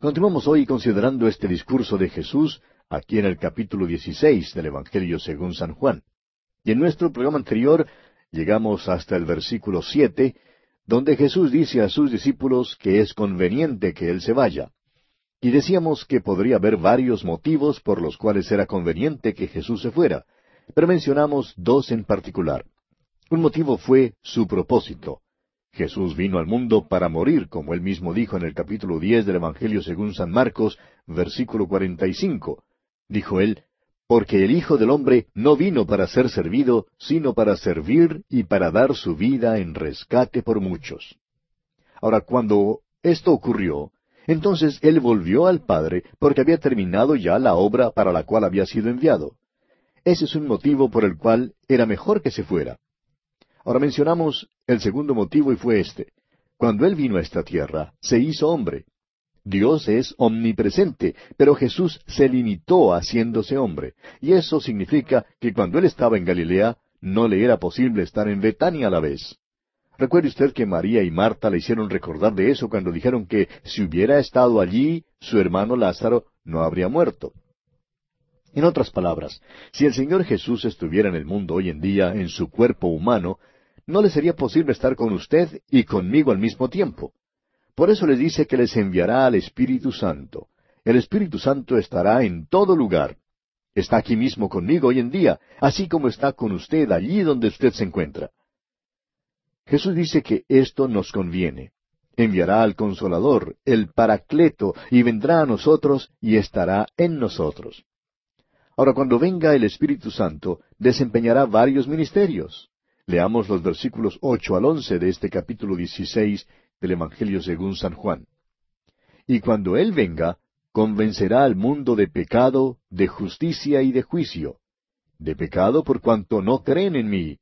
Continuamos hoy considerando este discurso de Jesús aquí en el capítulo 16 del Evangelio según San Juan. Y en nuestro programa anterior llegamos hasta el versículo siete, donde Jesús dice a sus discípulos que es conveniente que Él se vaya. Y decíamos que podría haber varios motivos por los cuales era conveniente que Jesús se fuera, pero mencionamos dos en particular. Un motivo fue su propósito. Jesús vino al mundo para morir, como él mismo dijo en el capítulo diez del Evangelio según San Marcos, versículo cuarenta y cinco. Dijo él, porque el Hijo del Hombre no vino para ser servido, sino para servir y para dar su vida en rescate por muchos. Ahora, cuando esto ocurrió, entonces él volvió al Padre porque había terminado ya la obra para la cual había sido enviado. Ese es un motivo por el cual era mejor que se fuera. Ahora mencionamos el segundo motivo y fue este. Cuando Él vino a esta tierra, se hizo hombre. Dios es omnipresente, pero Jesús se limitó haciéndose hombre. Y eso significa que cuando Él estaba en Galilea, no le era posible estar en Betania a la vez. Recuerde usted que María y Marta le hicieron recordar de eso cuando dijeron que si hubiera estado allí, su hermano Lázaro no habría muerto. En otras palabras, si el Señor Jesús estuviera en el mundo hoy en día en su cuerpo humano, no le sería posible estar con usted y conmigo al mismo tiempo. Por eso les dice que les enviará al Espíritu Santo. El Espíritu Santo estará en todo lugar. Está aquí mismo conmigo hoy en día, así como está con usted allí donde usted se encuentra. Jesús dice que esto nos conviene. Enviará al Consolador, el Paracleto, y vendrá a nosotros y estará en nosotros. Ahora, cuando venga el Espíritu Santo, desempeñará varios ministerios. Leamos los versículos ocho al once de este capítulo dieciséis del Evangelio según San Juan. Y cuando Él venga, convencerá al mundo de pecado, de justicia y de juicio. De pecado por cuanto no creen en mí,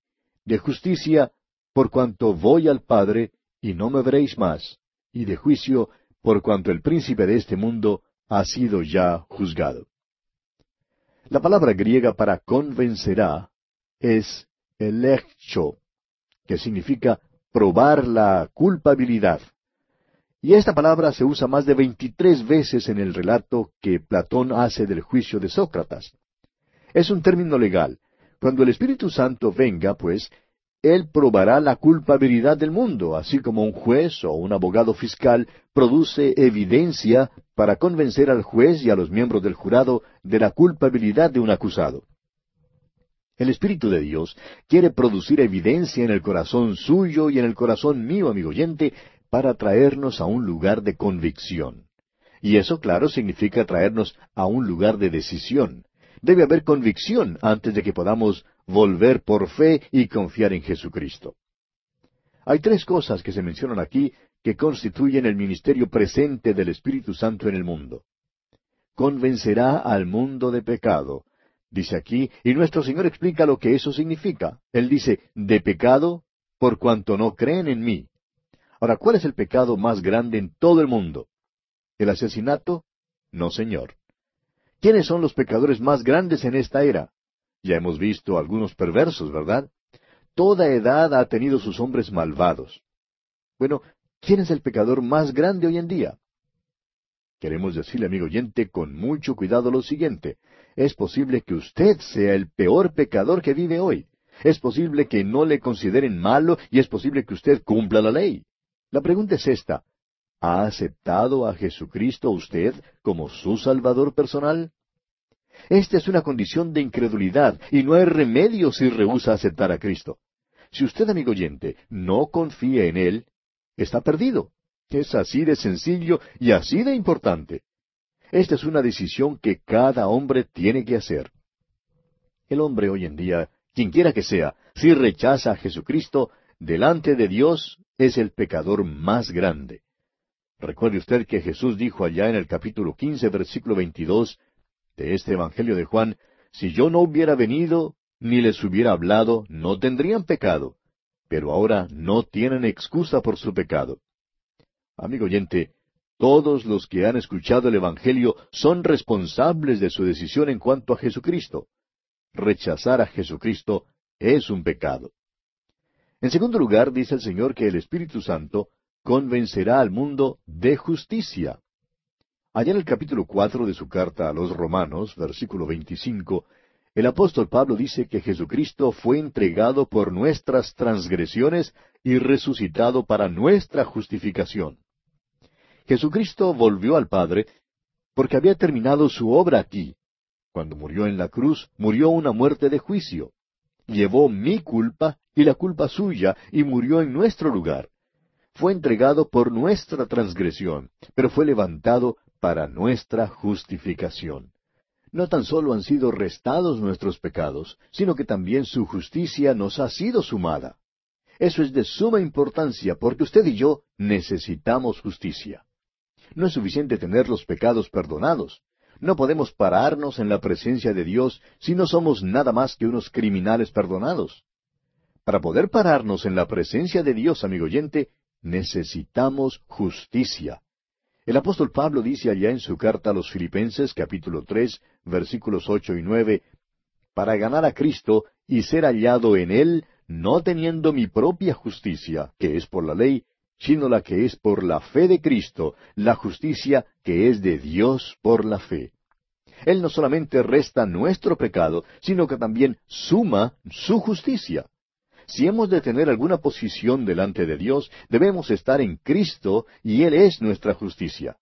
de justicia por cuanto voy al Padre y no me veréis más, y de juicio por cuanto el príncipe de este mundo ha sido ya juzgado. La palabra griega para convencerá es hecho, que significa probar la culpabilidad. Y esta palabra se usa más de veintitrés veces en el relato que Platón hace del juicio de Sócrates. Es un término legal. Cuando el Espíritu Santo venga, pues, él probará la culpabilidad del mundo, así como un juez o un abogado fiscal produce evidencia para convencer al juez y a los miembros del jurado de la culpabilidad de un acusado. El Espíritu de Dios quiere producir evidencia en el corazón suyo y en el corazón mío, amigo oyente, para traernos a un lugar de convicción. Y eso, claro, significa traernos a un lugar de decisión. Debe haber convicción antes de que podamos volver por fe y confiar en Jesucristo. Hay tres cosas que se mencionan aquí que constituyen el ministerio presente del Espíritu Santo en el mundo. Convencerá al mundo de pecado, dice aquí, y nuestro Señor explica lo que eso significa. Él dice, de pecado, por cuanto no creen en mí. Ahora, ¿cuál es el pecado más grande en todo el mundo? ¿El asesinato? No, Señor. ¿Quiénes son los pecadores más grandes en esta era? Ya hemos visto algunos perversos, ¿verdad? Toda edad ha tenido sus hombres malvados. Bueno, ¿quién es el pecador más grande hoy en día? Queremos decirle, amigo oyente, con mucho cuidado lo siguiente. Es posible que usted sea el peor pecador que vive hoy. Es posible que no le consideren malo y es posible que usted cumpla la ley. La pregunta es esta. ¿Ha aceptado a Jesucristo usted como su Salvador personal? Esta es una condición de incredulidad y no hay remedio si rehúsa aceptar a Cristo. Si usted, amigo oyente, no confía en Él, está perdido. Es así de sencillo y así de importante. Esta es una decisión que cada hombre tiene que hacer. El hombre hoy en día, quienquiera que sea, si rechaza a Jesucristo, delante de Dios es el pecador más grande. Recuerde usted que Jesús dijo allá en el capítulo quince, versículo veintidós de este Evangelio de Juan, si yo no hubiera venido ni les hubiera hablado, no tendrían pecado, pero ahora no tienen excusa por su pecado. Amigo oyente, todos los que han escuchado el Evangelio son responsables de su decisión en cuanto a Jesucristo. Rechazar a Jesucristo es un pecado. En segundo lugar, dice el Señor que el Espíritu Santo convencerá al mundo de justicia. Allá en el capítulo cuatro de su carta a los Romanos, versículo veinticinco, el apóstol Pablo dice que Jesucristo fue entregado por nuestras transgresiones y resucitado para nuestra justificación. Jesucristo volvió al Padre porque había terminado su obra aquí. Cuando murió en la cruz, murió una muerte de juicio. Llevó mi culpa y la culpa suya y murió en nuestro lugar. Fue entregado por nuestra transgresión, pero fue levantado para nuestra justificación no tan solo han sido restados nuestros pecados, sino que también su justicia nos ha sido sumada. Eso es de suma importancia porque usted y yo necesitamos justicia. No es suficiente tener los pecados perdonados. No podemos pararnos en la presencia de Dios si no somos nada más que unos criminales perdonados. Para poder pararnos en la presencia de Dios, amigo oyente, necesitamos justicia. El apóstol Pablo dice allá en su carta a los Filipenses capítulo tres versículos ocho y nueve para ganar a Cristo y ser hallado en Él, no teniendo mi propia justicia, que es por la ley, sino la que es por la fe de Cristo, la justicia que es de Dios por la fe. Él no solamente resta nuestro pecado, sino que también suma su justicia. Si hemos de tener alguna posición delante de Dios, debemos estar en Cristo y Él es nuestra justicia.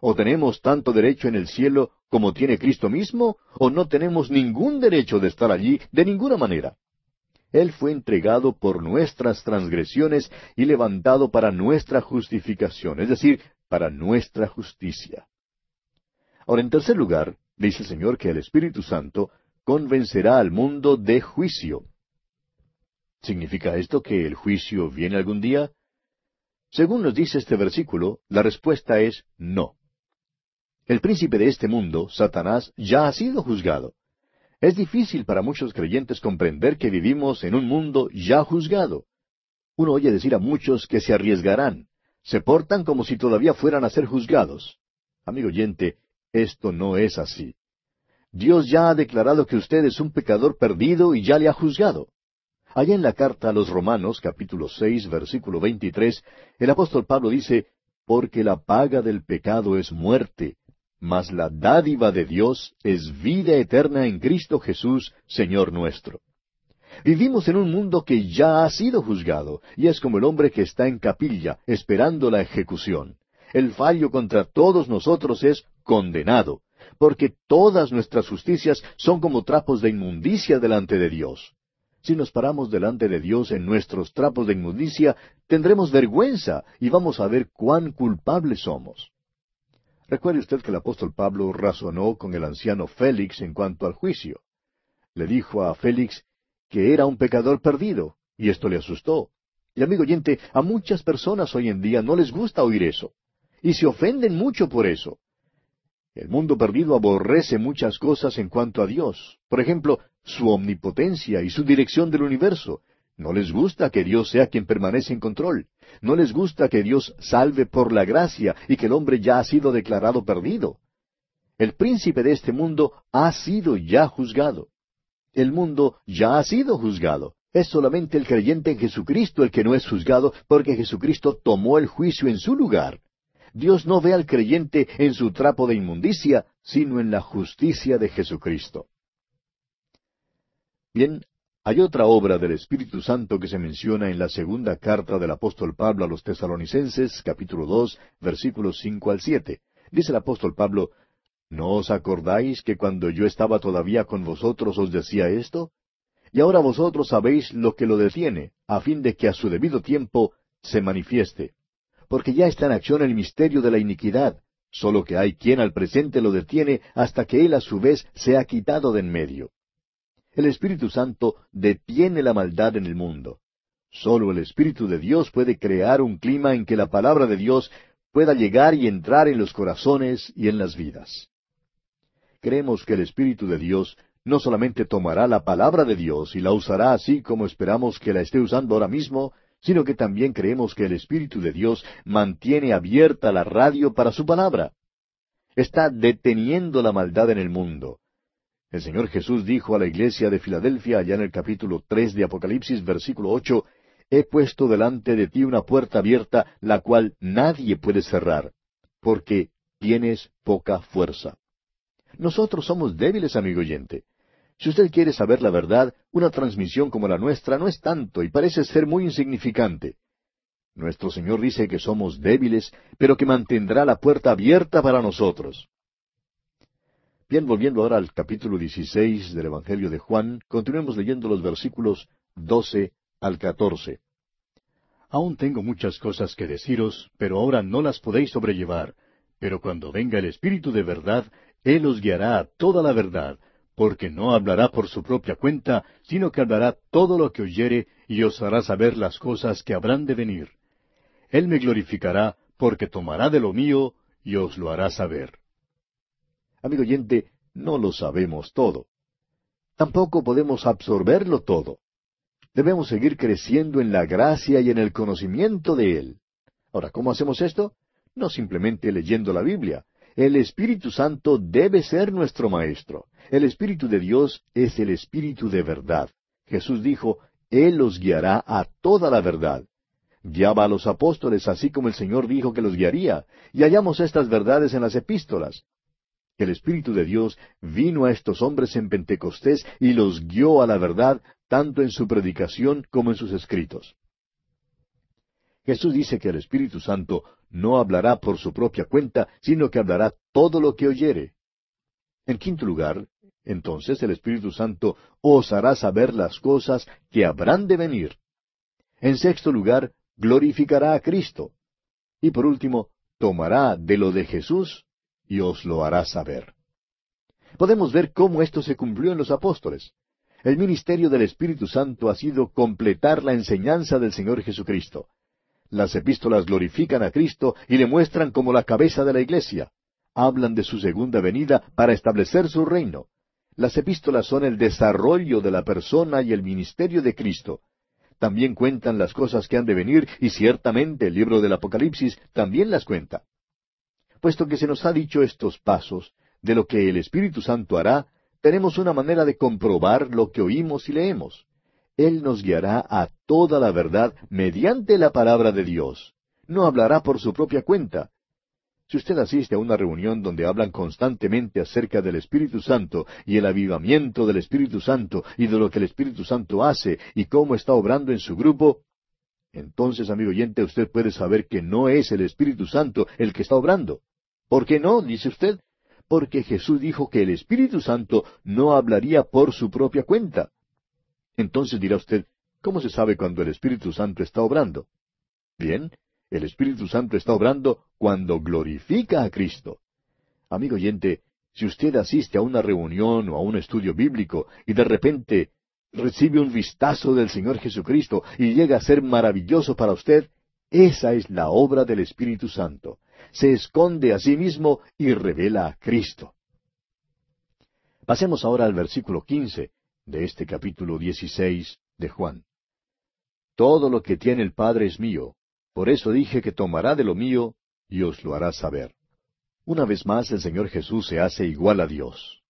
¿O tenemos tanto derecho en el cielo como tiene Cristo mismo? ¿O no tenemos ningún derecho de estar allí de ninguna manera? Él fue entregado por nuestras transgresiones y levantado para nuestra justificación, es decir, para nuestra justicia. Ahora, en tercer lugar, dice el Señor que el Espíritu Santo convencerá al mundo de juicio. ¿Significa esto que el juicio viene algún día? Según nos dice este versículo, la respuesta es no. El príncipe de este mundo, Satanás, ya ha sido juzgado. Es difícil para muchos creyentes comprender que vivimos en un mundo ya juzgado. Uno oye decir a muchos que se arriesgarán, se portan como si todavía fueran a ser juzgados. Amigo oyente, esto no es así. Dios ya ha declarado que usted es un pecador perdido y ya le ha juzgado. Allá en la carta a los Romanos, capítulo seis, versículo veintitrés, el apóstol Pablo dice, Porque la paga del pecado es muerte, mas la dádiva de Dios es vida eterna en Cristo Jesús, Señor nuestro. Vivimos en un mundo que ya ha sido juzgado, y es como el hombre que está en capilla, esperando la ejecución. El fallo contra todos nosotros es condenado, porque todas nuestras justicias son como trapos de inmundicia delante de Dios. Si nos paramos delante de Dios en nuestros trapos de inmundicia, tendremos vergüenza y vamos a ver cuán culpables somos. Recuerde usted que el apóstol Pablo razonó con el anciano Félix en cuanto al juicio. Le dijo a Félix que era un pecador perdido, y esto le asustó. Y amigo oyente, a muchas personas hoy en día no les gusta oír eso, y se ofenden mucho por eso. El mundo perdido aborrece muchas cosas en cuanto a Dios. Por ejemplo, su omnipotencia y su dirección del universo. No les gusta que Dios sea quien permanece en control. No les gusta que Dios salve por la gracia y que el hombre ya ha sido declarado perdido. El príncipe de este mundo ha sido ya juzgado. El mundo ya ha sido juzgado. Es solamente el creyente en Jesucristo el que no es juzgado porque Jesucristo tomó el juicio en su lugar. Dios no ve al creyente en su trapo de inmundicia, sino en la justicia de Jesucristo. Bien, hay otra obra del Espíritu Santo que se menciona en la segunda carta del apóstol Pablo a los tesalonicenses, capítulo dos, versículos cinco al siete. Dice el apóstol Pablo, ¿No os acordáis que cuando yo estaba todavía con vosotros os decía esto? Y ahora vosotros sabéis lo que lo detiene, a fin de que a su debido tiempo se manifieste porque ya está en acción el misterio de la iniquidad, solo que hay quien al presente lo detiene hasta que él a su vez sea quitado de en medio. El Espíritu Santo detiene la maldad en el mundo. Solo el Espíritu de Dios puede crear un clima en que la palabra de Dios pueda llegar y entrar en los corazones y en las vidas. Creemos que el Espíritu de Dios no solamente tomará la palabra de Dios y la usará así como esperamos que la esté usando ahora mismo, sino que también creemos que el Espíritu de Dios mantiene abierta la radio para su palabra. Está deteniendo la maldad en el mundo. El Señor Jesús dijo a la iglesia de Filadelfia, allá en el capítulo tres de Apocalipsis, versículo ocho, He puesto delante de ti una puerta abierta, la cual nadie puede cerrar, porque tienes poca fuerza. Nosotros somos débiles, amigo oyente. Si usted quiere saber la verdad, una transmisión como la nuestra no es tanto y parece ser muy insignificante. Nuestro Señor dice que somos débiles, pero que mantendrá la puerta abierta para nosotros. Bien, volviendo ahora al capítulo 16 del Evangelio de Juan, continuemos leyendo los versículos 12 al 14. Aún tengo muchas cosas que deciros, pero ahora no las podéis sobrellevar. Pero cuando venga el Espíritu de verdad, Él os guiará a toda la verdad, porque no hablará por su propia cuenta, sino que hablará todo lo que oyere y os hará saber las cosas que habrán de venir. Él me glorificará, porque tomará de lo mío y os lo hará saber. Amigo oyente, no lo sabemos todo. Tampoco podemos absorberlo todo. Debemos seguir creciendo en la gracia y en el conocimiento de Él. Ahora, ¿cómo hacemos esto? No simplemente leyendo la Biblia. El Espíritu Santo debe ser nuestro Maestro. El Espíritu de Dios es el Espíritu de verdad. Jesús dijo, Él los guiará a toda la verdad. Guiaba a los apóstoles así como el Señor dijo que los guiaría, y hallamos estas verdades en las epístolas el Espíritu de Dios vino a estos hombres en Pentecostés y los guió a la verdad tanto en su predicación como en sus escritos. Jesús dice que el Espíritu Santo no hablará por su propia cuenta, sino que hablará todo lo que oyere. En quinto lugar, entonces el Espíritu Santo os hará saber las cosas que habrán de venir. En sexto lugar, glorificará a Cristo. Y por último, tomará de lo de Jesús y os lo hará saber. Podemos ver cómo esto se cumplió en los apóstoles. El ministerio del Espíritu Santo ha sido completar la enseñanza del Señor Jesucristo. Las epístolas glorifican a Cristo y le muestran como la cabeza de la iglesia. Hablan de su segunda venida para establecer su reino. Las epístolas son el desarrollo de la persona y el ministerio de Cristo. También cuentan las cosas que han de venir y ciertamente el libro del Apocalipsis también las cuenta. Puesto que se nos ha dicho estos pasos de lo que el Espíritu Santo hará, tenemos una manera de comprobar lo que oímos y leemos. Él nos guiará a toda la verdad mediante la palabra de Dios. No hablará por su propia cuenta. Si usted asiste a una reunión donde hablan constantemente acerca del Espíritu Santo y el avivamiento del Espíritu Santo y de lo que el Espíritu Santo hace y cómo está obrando en su grupo, entonces, amigo oyente, usted puede saber que no es el Espíritu Santo el que está obrando. ¿Por qué no? dice usted. Porque Jesús dijo que el Espíritu Santo no hablaría por su propia cuenta. Entonces dirá usted, ¿cómo se sabe cuando el Espíritu Santo está obrando? Bien, el Espíritu Santo está obrando cuando glorifica a Cristo. Amigo oyente, si usted asiste a una reunión o a un estudio bíblico y de repente recibe un vistazo del Señor Jesucristo y llega a ser maravilloso para usted, esa es la obra del Espíritu Santo. Se esconde a sí mismo y revela a Cristo. Pasemos ahora al versículo quince de este capítulo dieciséis de Juan. Todo lo que tiene el Padre es mío, por eso dije que tomará de lo mío y os lo hará saber. Una vez más el Señor Jesús se hace igual a Dios.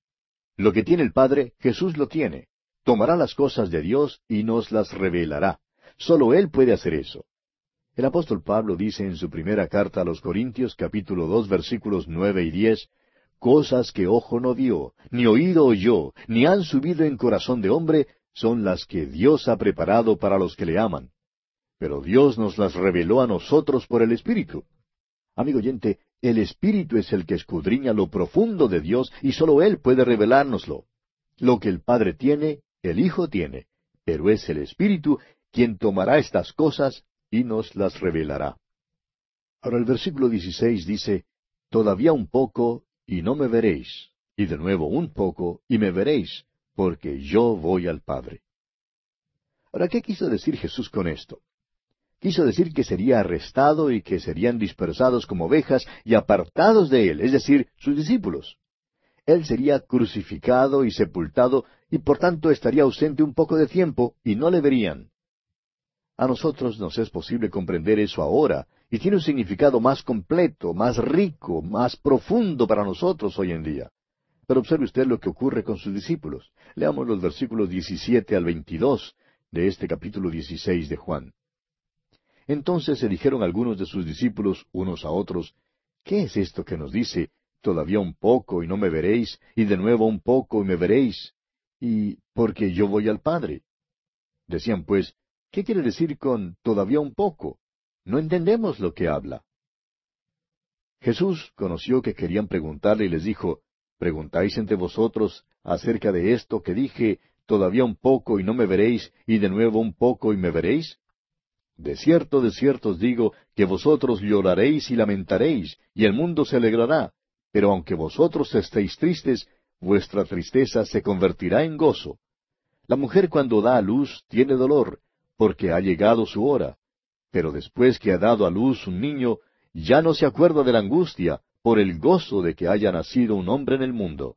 Lo que tiene el Padre, Jesús lo tiene. Tomará las cosas de Dios y nos las revelará. Solo Él puede hacer eso. El apóstol Pablo dice en su primera carta a los Corintios capítulo dos versículos nueve y diez, Cosas que ojo no vio, ni oído oyó, ni han subido en corazón de hombre, son las que Dios ha preparado para los que le aman. Pero Dios nos las reveló a nosotros por el Espíritu. Amigo oyente, el Espíritu es el que escudriña lo profundo de Dios y sólo Él puede revelárnoslo. Lo que el Padre tiene, el Hijo tiene, pero es el Espíritu quien tomará estas cosas y nos las revelará. Ahora el versículo 16 dice, Todavía un poco y no me veréis, y de nuevo un poco y me veréis, porque yo voy al Padre. Ahora, ¿qué quiso decir Jesús con esto? Quiso decir que sería arrestado y que serían dispersados como ovejas y apartados de él, es decir, sus discípulos. Él sería crucificado y sepultado y por tanto estaría ausente un poco de tiempo y no le verían. A nosotros nos es posible comprender eso ahora, y tiene un significado más completo, más rico, más profundo para nosotros hoy en día. Pero observe usted lo que ocurre con sus discípulos. Leamos los versículos 17 al 22 de este capítulo 16 de Juan. Entonces se dijeron algunos de sus discípulos unos a otros, ¿qué es esto que nos dice, todavía un poco y no me veréis, y de nuevo un poco y me veréis, y porque yo voy al Padre? Decían pues, ¿qué quiere decir con todavía un poco? No entendemos lo que habla. Jesús conoció que querían preguntarle y les dijo, ¿Preguntáis entre vosotros acerca de esto que dije, todavía un poco y no me veréis, y de nuevo un poco y me veréis? De cierto, de cierto os digo, que vosotros lloraréis y lamentaréis, y el mundo se alegrará, pero aunque vosotros estéis tristes, vuestra tristeza se convertirá en gozo. La mujer cuando da a luz tiene dolor, porque ha llegado su hora, pero después que ha dado a luz un niño, ya no se acuerda de la angustia, por el gozo de que haya nacido un hombre en el mundo.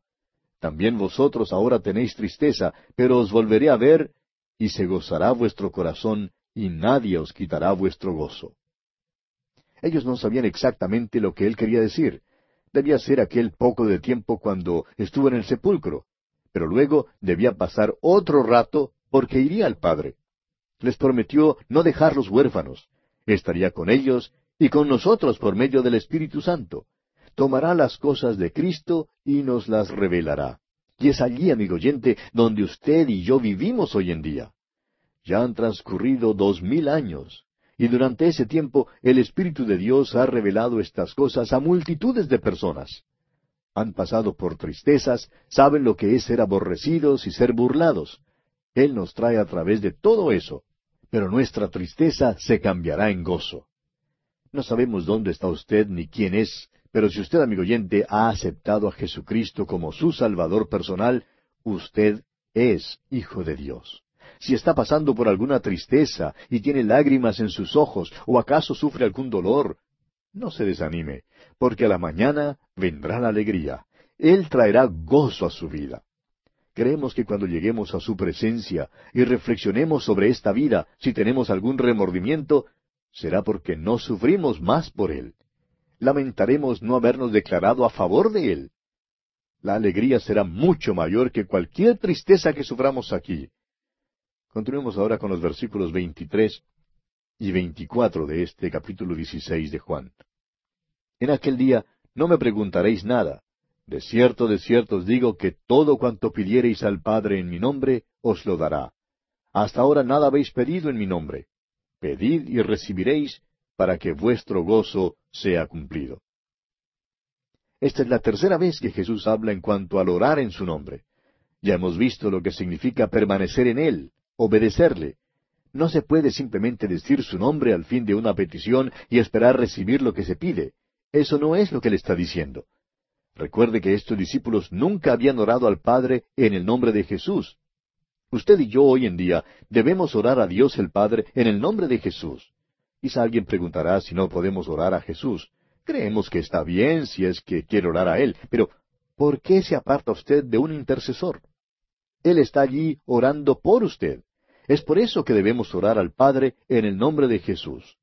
También vosotros ahora tenéis tristeza, pero os volveré a ver, y se gozará vuestro corazón, y nadie os quitará vuestro gozo. Ellos no sabían exactamente lo que él quería decir. Debía ser aquel poco de tiempo cuando estuvo en el sepulcro, pero luego debía pasar otro rato porque iría al Padre. Les prometió no dejarlos huérfanos. Estaría con ellos y con nosotros por medio del Espíritu Santo tomará las cosas de Cristo y nos las revelará. Y es allí, amigo oyente, donde usted y yo vivimos hoy en día. Ya han transcurrido dos mil años, y durante ese tiempo el Espíritu de Dios ha revelado estas cosas a multitudes de personas. Han pasado por tristezas, saben lo que es ser aborrecidos y ser burlados. Él nos trae a través de todo eso, pero nuestra tristeza se cambiará en gozo. No sabemos dónde está usted ni quién es, pero si usted, amigo oyente, ha aceptado a Jesucristo como su Salvador personal, usted es hijo de Dios. Si está pasando por alguna tristeza y tiene lágrimas en sus ojos, o acaso sufre algún dolor, no se desanime, porque a la mañana vendrá la alegría. Él traerá gozo a su vida. Creemos que cuando lleguemos a su presencia y reflexionemos sobre esta vida, si tenemos algún remordimiento, será porque no sufrimos más por Él lamentaremos no habernos declarado a favor de Él. La alegría será mucho mayor que cualquier tristeza que suframos aquí. Continuemos ahora con los versículos 23 y 24 de este capítulo 16 de Juan. En aquel día no me preguntaréis nada. De cierto, de cierto os digo que todo cuanto pidiereis al Padre en mi nombre, os lo dará. Hasta ahora nada habéis pedido en mi nombre. Pedid y recibiréis, para que vuestro gozo sea cumplido. Esta es la tercera vez que Jesús habla en cuanto al orar en su nombre. Ya hemos visto lo que significa permanecer en Él, obedecerle. No se puede simplemente decir su nombre al fin de una petición y esperar recibir lo que se pide. Eso no es lo que le está diciendo. Recuerde que estos discípulos nunca habían orado al Padre en el nombre de Jesús. Usted y yo hoy en día debemos orar a Dios el Padre en el nombre de Jesús. Quizá alguien preguntará si no podemos orar a Jesús. Creemos que está bien si es que quiere orar a Él, pero ¿por qué se aparta usted de un intercesor? Él está allí orando por usted. Es por eso que debemos orar al Padre en el nombre de Jesús.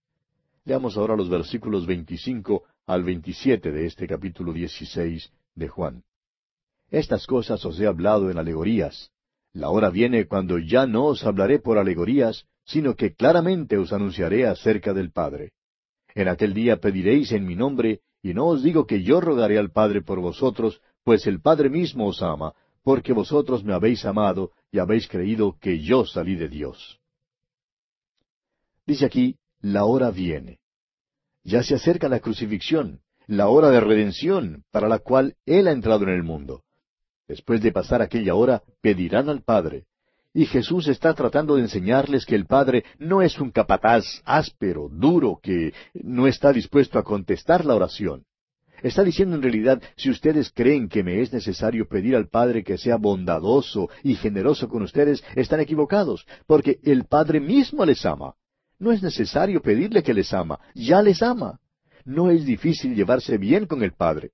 Leamos ahora los versículos 25 al 27 de este capítulo 16 de Juan. Estas cosas os he hablado en alegorías. La hora viene cuando ya no os hablaré por alegorías, sino que claramente os anunciaré acerca del Padre. En aquel día pediréis en mi nombre, y no os digo que yo rogaré al Padre por vosotros, pues el Padre mismo os ama, porque vosotros me habéis amado y habéis creído que yo salí de Dios. Dice aquí, la hora viene. Ya se acerca la crucifixión, la hora de redención, para la cual Él ha entrado en el mundo. Después de pasar aquella hora, pedirán al Padre. Y Jesús está tratando de enseñarles que el Padre no es un capataz áspero, duro, que no está dispuesto a contestar la oración. Está diciendo en realidad, si ustedes creen que me es necesario pedir al Padre que sea bondadoso y generoso con ustedes, están equivocados, porque el Padre mismo les ama. No es necesario pedirle que les ama, ya les ama. No es difícil llevarse bien con el Padre.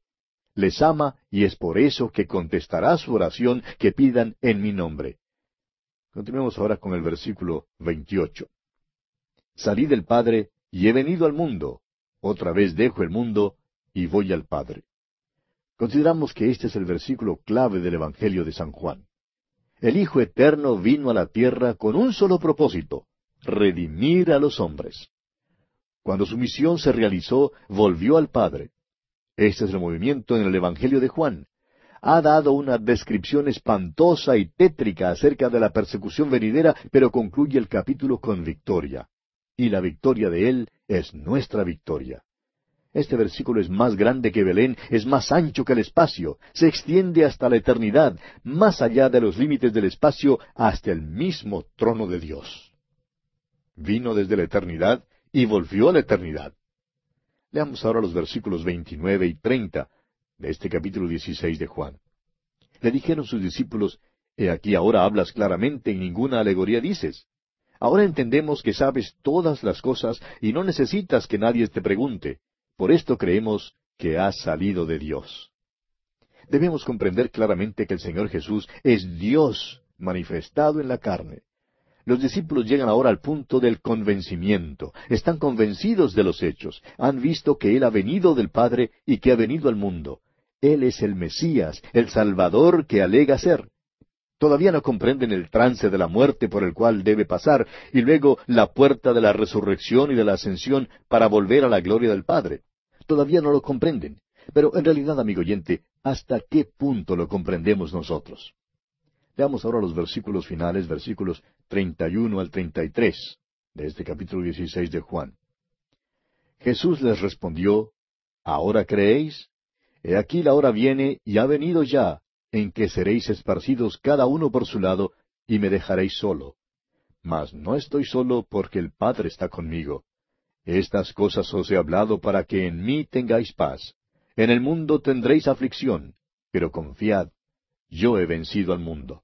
Les ama y es por eso que contestará su oración que pidan en mi nombre. Continuemos ahora con el versículo 28. Salí del Padre y he venido al mundo. Otra vez dejo el mundo y voy al Padre. Consideramos que este es el versículo clave del Evangelio de San Juan. El Hijo Eterno vino a la tierra con un solo propósito, redimir a los hombres. Cuando su misión se realizó, volvió al Padre. Este es el movimiento en el Evangelio de Juan. Ha dado una descripción espantosa y tétrica acerca de la persecución venidera, pero concluye el capítulo con victoria. Y la victoria de Él es nuestra victoria. Este versículo es más grande que Belén, es más ancho que el espacio, se extiende hasta la eternidad, más allá de los límites del espacio, hasta el mismo trono de Dios. Vino desde la eternidad y volvió a la eternidad. Leamos ahora los versículos 29 y 30 de este capítulo 16 de Juan. Le dijeron sus discípulos, He aquí ahora hablas claramente y ninguna alegoría dices. Ahora entendemos que sabes todas las cosas y no necesitas que nadie te pregunte. Por esto creemos que has salido de Dios. Debemos comprender claramente que el Señor Jesús es Dios manifestado en la carne. Los discípulos llegan ahora al punto del convencimiento. Están convencidos de los hechos. Han visto que Él ha venido del Padre y que ha venido al mundo. Él es el Mesías, el Salvador que alega ser. Todavía no comprenden el trance de la muerte por el cual debe pasar y luego la puerta de la resurrección y de la ascensión para volver a la gloria del Padre. Todavía no lo comprenden. Pero en realidad, amigo oyente, ¿hasta qué punto lo comprendemos nosotros? Veamos ahora los versículos finales, versículos 31 al 33 de este capítulo 16 de Juan. Jesús les respondió, ¿Ahora creéis? He aquí la hora viene y ha venido ya en que seréis esparcidos cada uno por su lado, y me dejaréis solo. Mas no estoy solo porque el Padre está conmigo. Estas cosas os he hablado para que en mí tengáis paz. En el mundo tendréis aflicción, pero confiad, yo he vencido al mundo.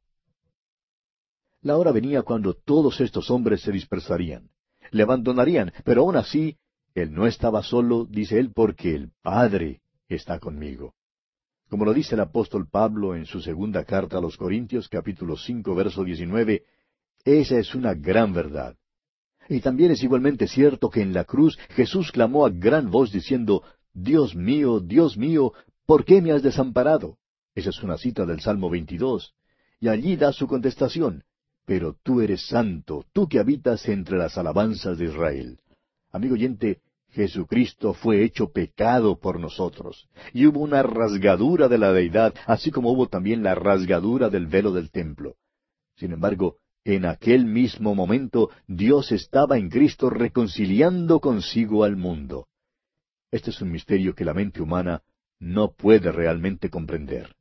La hora venía cuando todos estos hombres se dispersarían. Le abandonarían, pero aún así, él no estaba solo, dice él, porque el Padre está conmigo. Como lo dice el apóstol Pablo en su segunda carta a los Corintios, capítulo cinco, verso diecinueve, esa es una gran verdad. Y también es igualmente cierto que en la cruz Jesús clamó a gran voz diciendo, Dios mío, Dios mío, ¿por qué me has desamparado? Esa es una cita del Salmo 22. Y allí da su contestación, Pero tú eres santo, tú que habitas entre las alabanzas de Israel. Amigo oyente, Jesucristo fue hecho pecado por nosotros, y hubo una rasgadura de la deidad, así como hubo también la rasgadura del velo del templo. Sin embargo, en aquel mismo momento Dios estaba en Cristo reconciliando consigo al mundo. Este es un misterio que la mente humana no puede realmente comprender.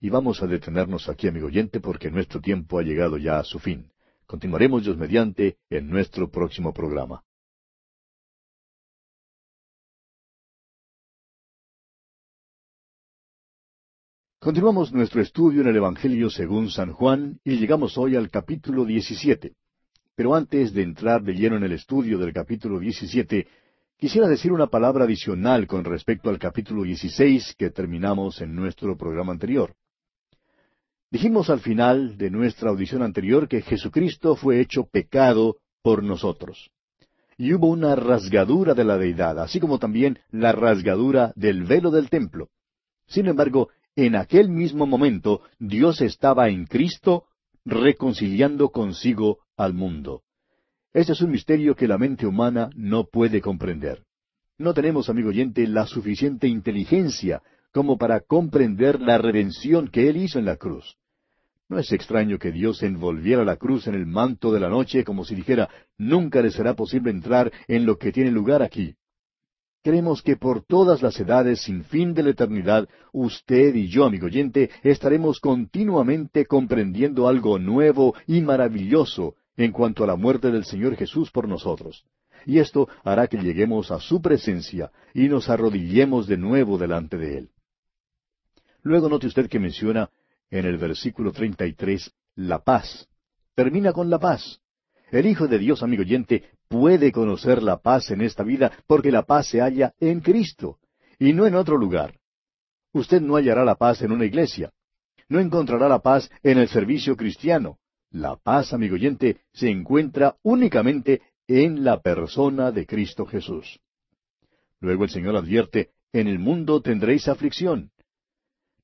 Y vamos a detenernos aquí, amigo oyente, porque nuestro tiempo ha llegado ya a su fin. Continuaremos Dios mediante en nuestro próximo programa. Continuamos nuestro estudio en el Evangelio según San Juan y llegamos hoy al capítulo 17. Pero antes de entrar de lleno en el estudio del capítulo 17, quisiera decir una palabra adicional con respecto al capítulo 16 que terminamos en nuestro programa anterior. Dijimos al final de nuestra audición anterior que Jesucristo fue hecho pecado por nosotros. Y hubo una rasgadura de la deidad, así como también la rasgadura del velo del templo. Sin embargo, en aquel mismo momento Dios estaba en Cristo reconciliando consigo al mundo. Este es un misterio que la mente humana no puede comprender. No tenemos, amigo oyente, la suficiente inteligencia como para comprender la redención que Él hizo en la cruz. No es extraño que Dios envolviera la cruz en el manto de la noche como si dijera, nunca le será posible entrar en lo que tiene lugar aquí. Creemos que por todas las edades sin fin de la eternidad, usted y yo, amigo oyente, estaremos continuamente comprendiendo algo nuevo y maravilloso en cuanto a la muerte del Señor Jesús por nosotros. Y esto hará que lleguemos a su presencia y nos arrodillemos de nuevo delante de Él. Luego note usted que menciona en el versículo 33 la paz. Termina con la paz. El Hijo de Dios, amigo oyente, puede conocer la paz en esta vida porque la paz se halla en Cristo y no en otro lugar. Usted no hallará la paz en una iglesia. No encontrará la paz en el servicio cristiano. La paz, amigo oyente, se encuentra únicamente en la persona de Cristo Jesús. Luego el Señor advierte, en el mundo tendréis aflicción.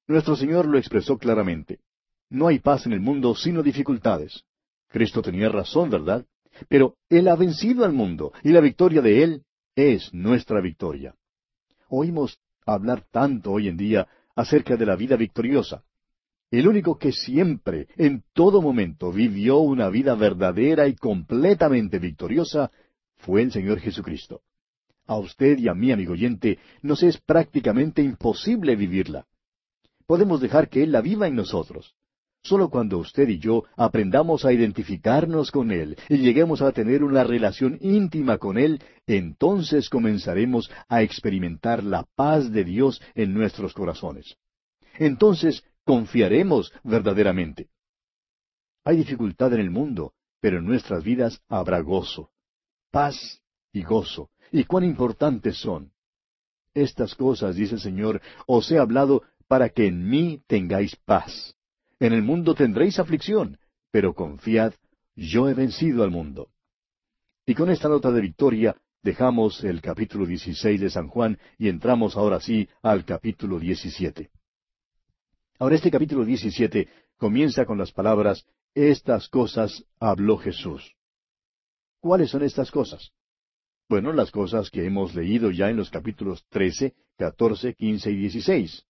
Nuestro Señor lo expresó claramente. No hay paz en el mundo sino dificultades. Cristo tenía razón, ¿verdad? Pero Él ha vencido al mundo y la victoria de Él es nuestra victoria. Oímos hablar tanto hoy en día acerca de la vida victoriosa. El único que siempre, en todo momento, vivió una vida verdadera y completamente victoriosa fue el Señor Jesucristo. A usted y a mí, amigo oyente, nos es prácticamente imposible vivirla. Podemos dejar que Él la viva en nosotros. Solo cuando usted y yo aprendamos a identificarnos con Él y lleguemos a tener una relación íntima con Él, entonces comenzaremos a experimentar la paz de Dios en nuestros corazones. Entonces confiaremos verdaderamente. Hay dificultad en el mundo, pero en nuestras vidas habrá gozo, paz y gozo. ¿Y cuán importantes son? Estas cosas, dice el Señor, os he hablado para que en mí tengáis paz. En el mundo tendréis aflicción, pero confiad, yo he vencido al mundo. Y con esta nota de victoria dejamos el capítulo 16 de San Juan y entramos ahora sí al capítulo 17. Ahora este capítulo 17 comienza con las palabras, Estas cosas habló Jesús. ¿Cuáles son estas cosas? Bueno, las cosas que hemos leído ya en los capítulos 13, 14, 15 y 16.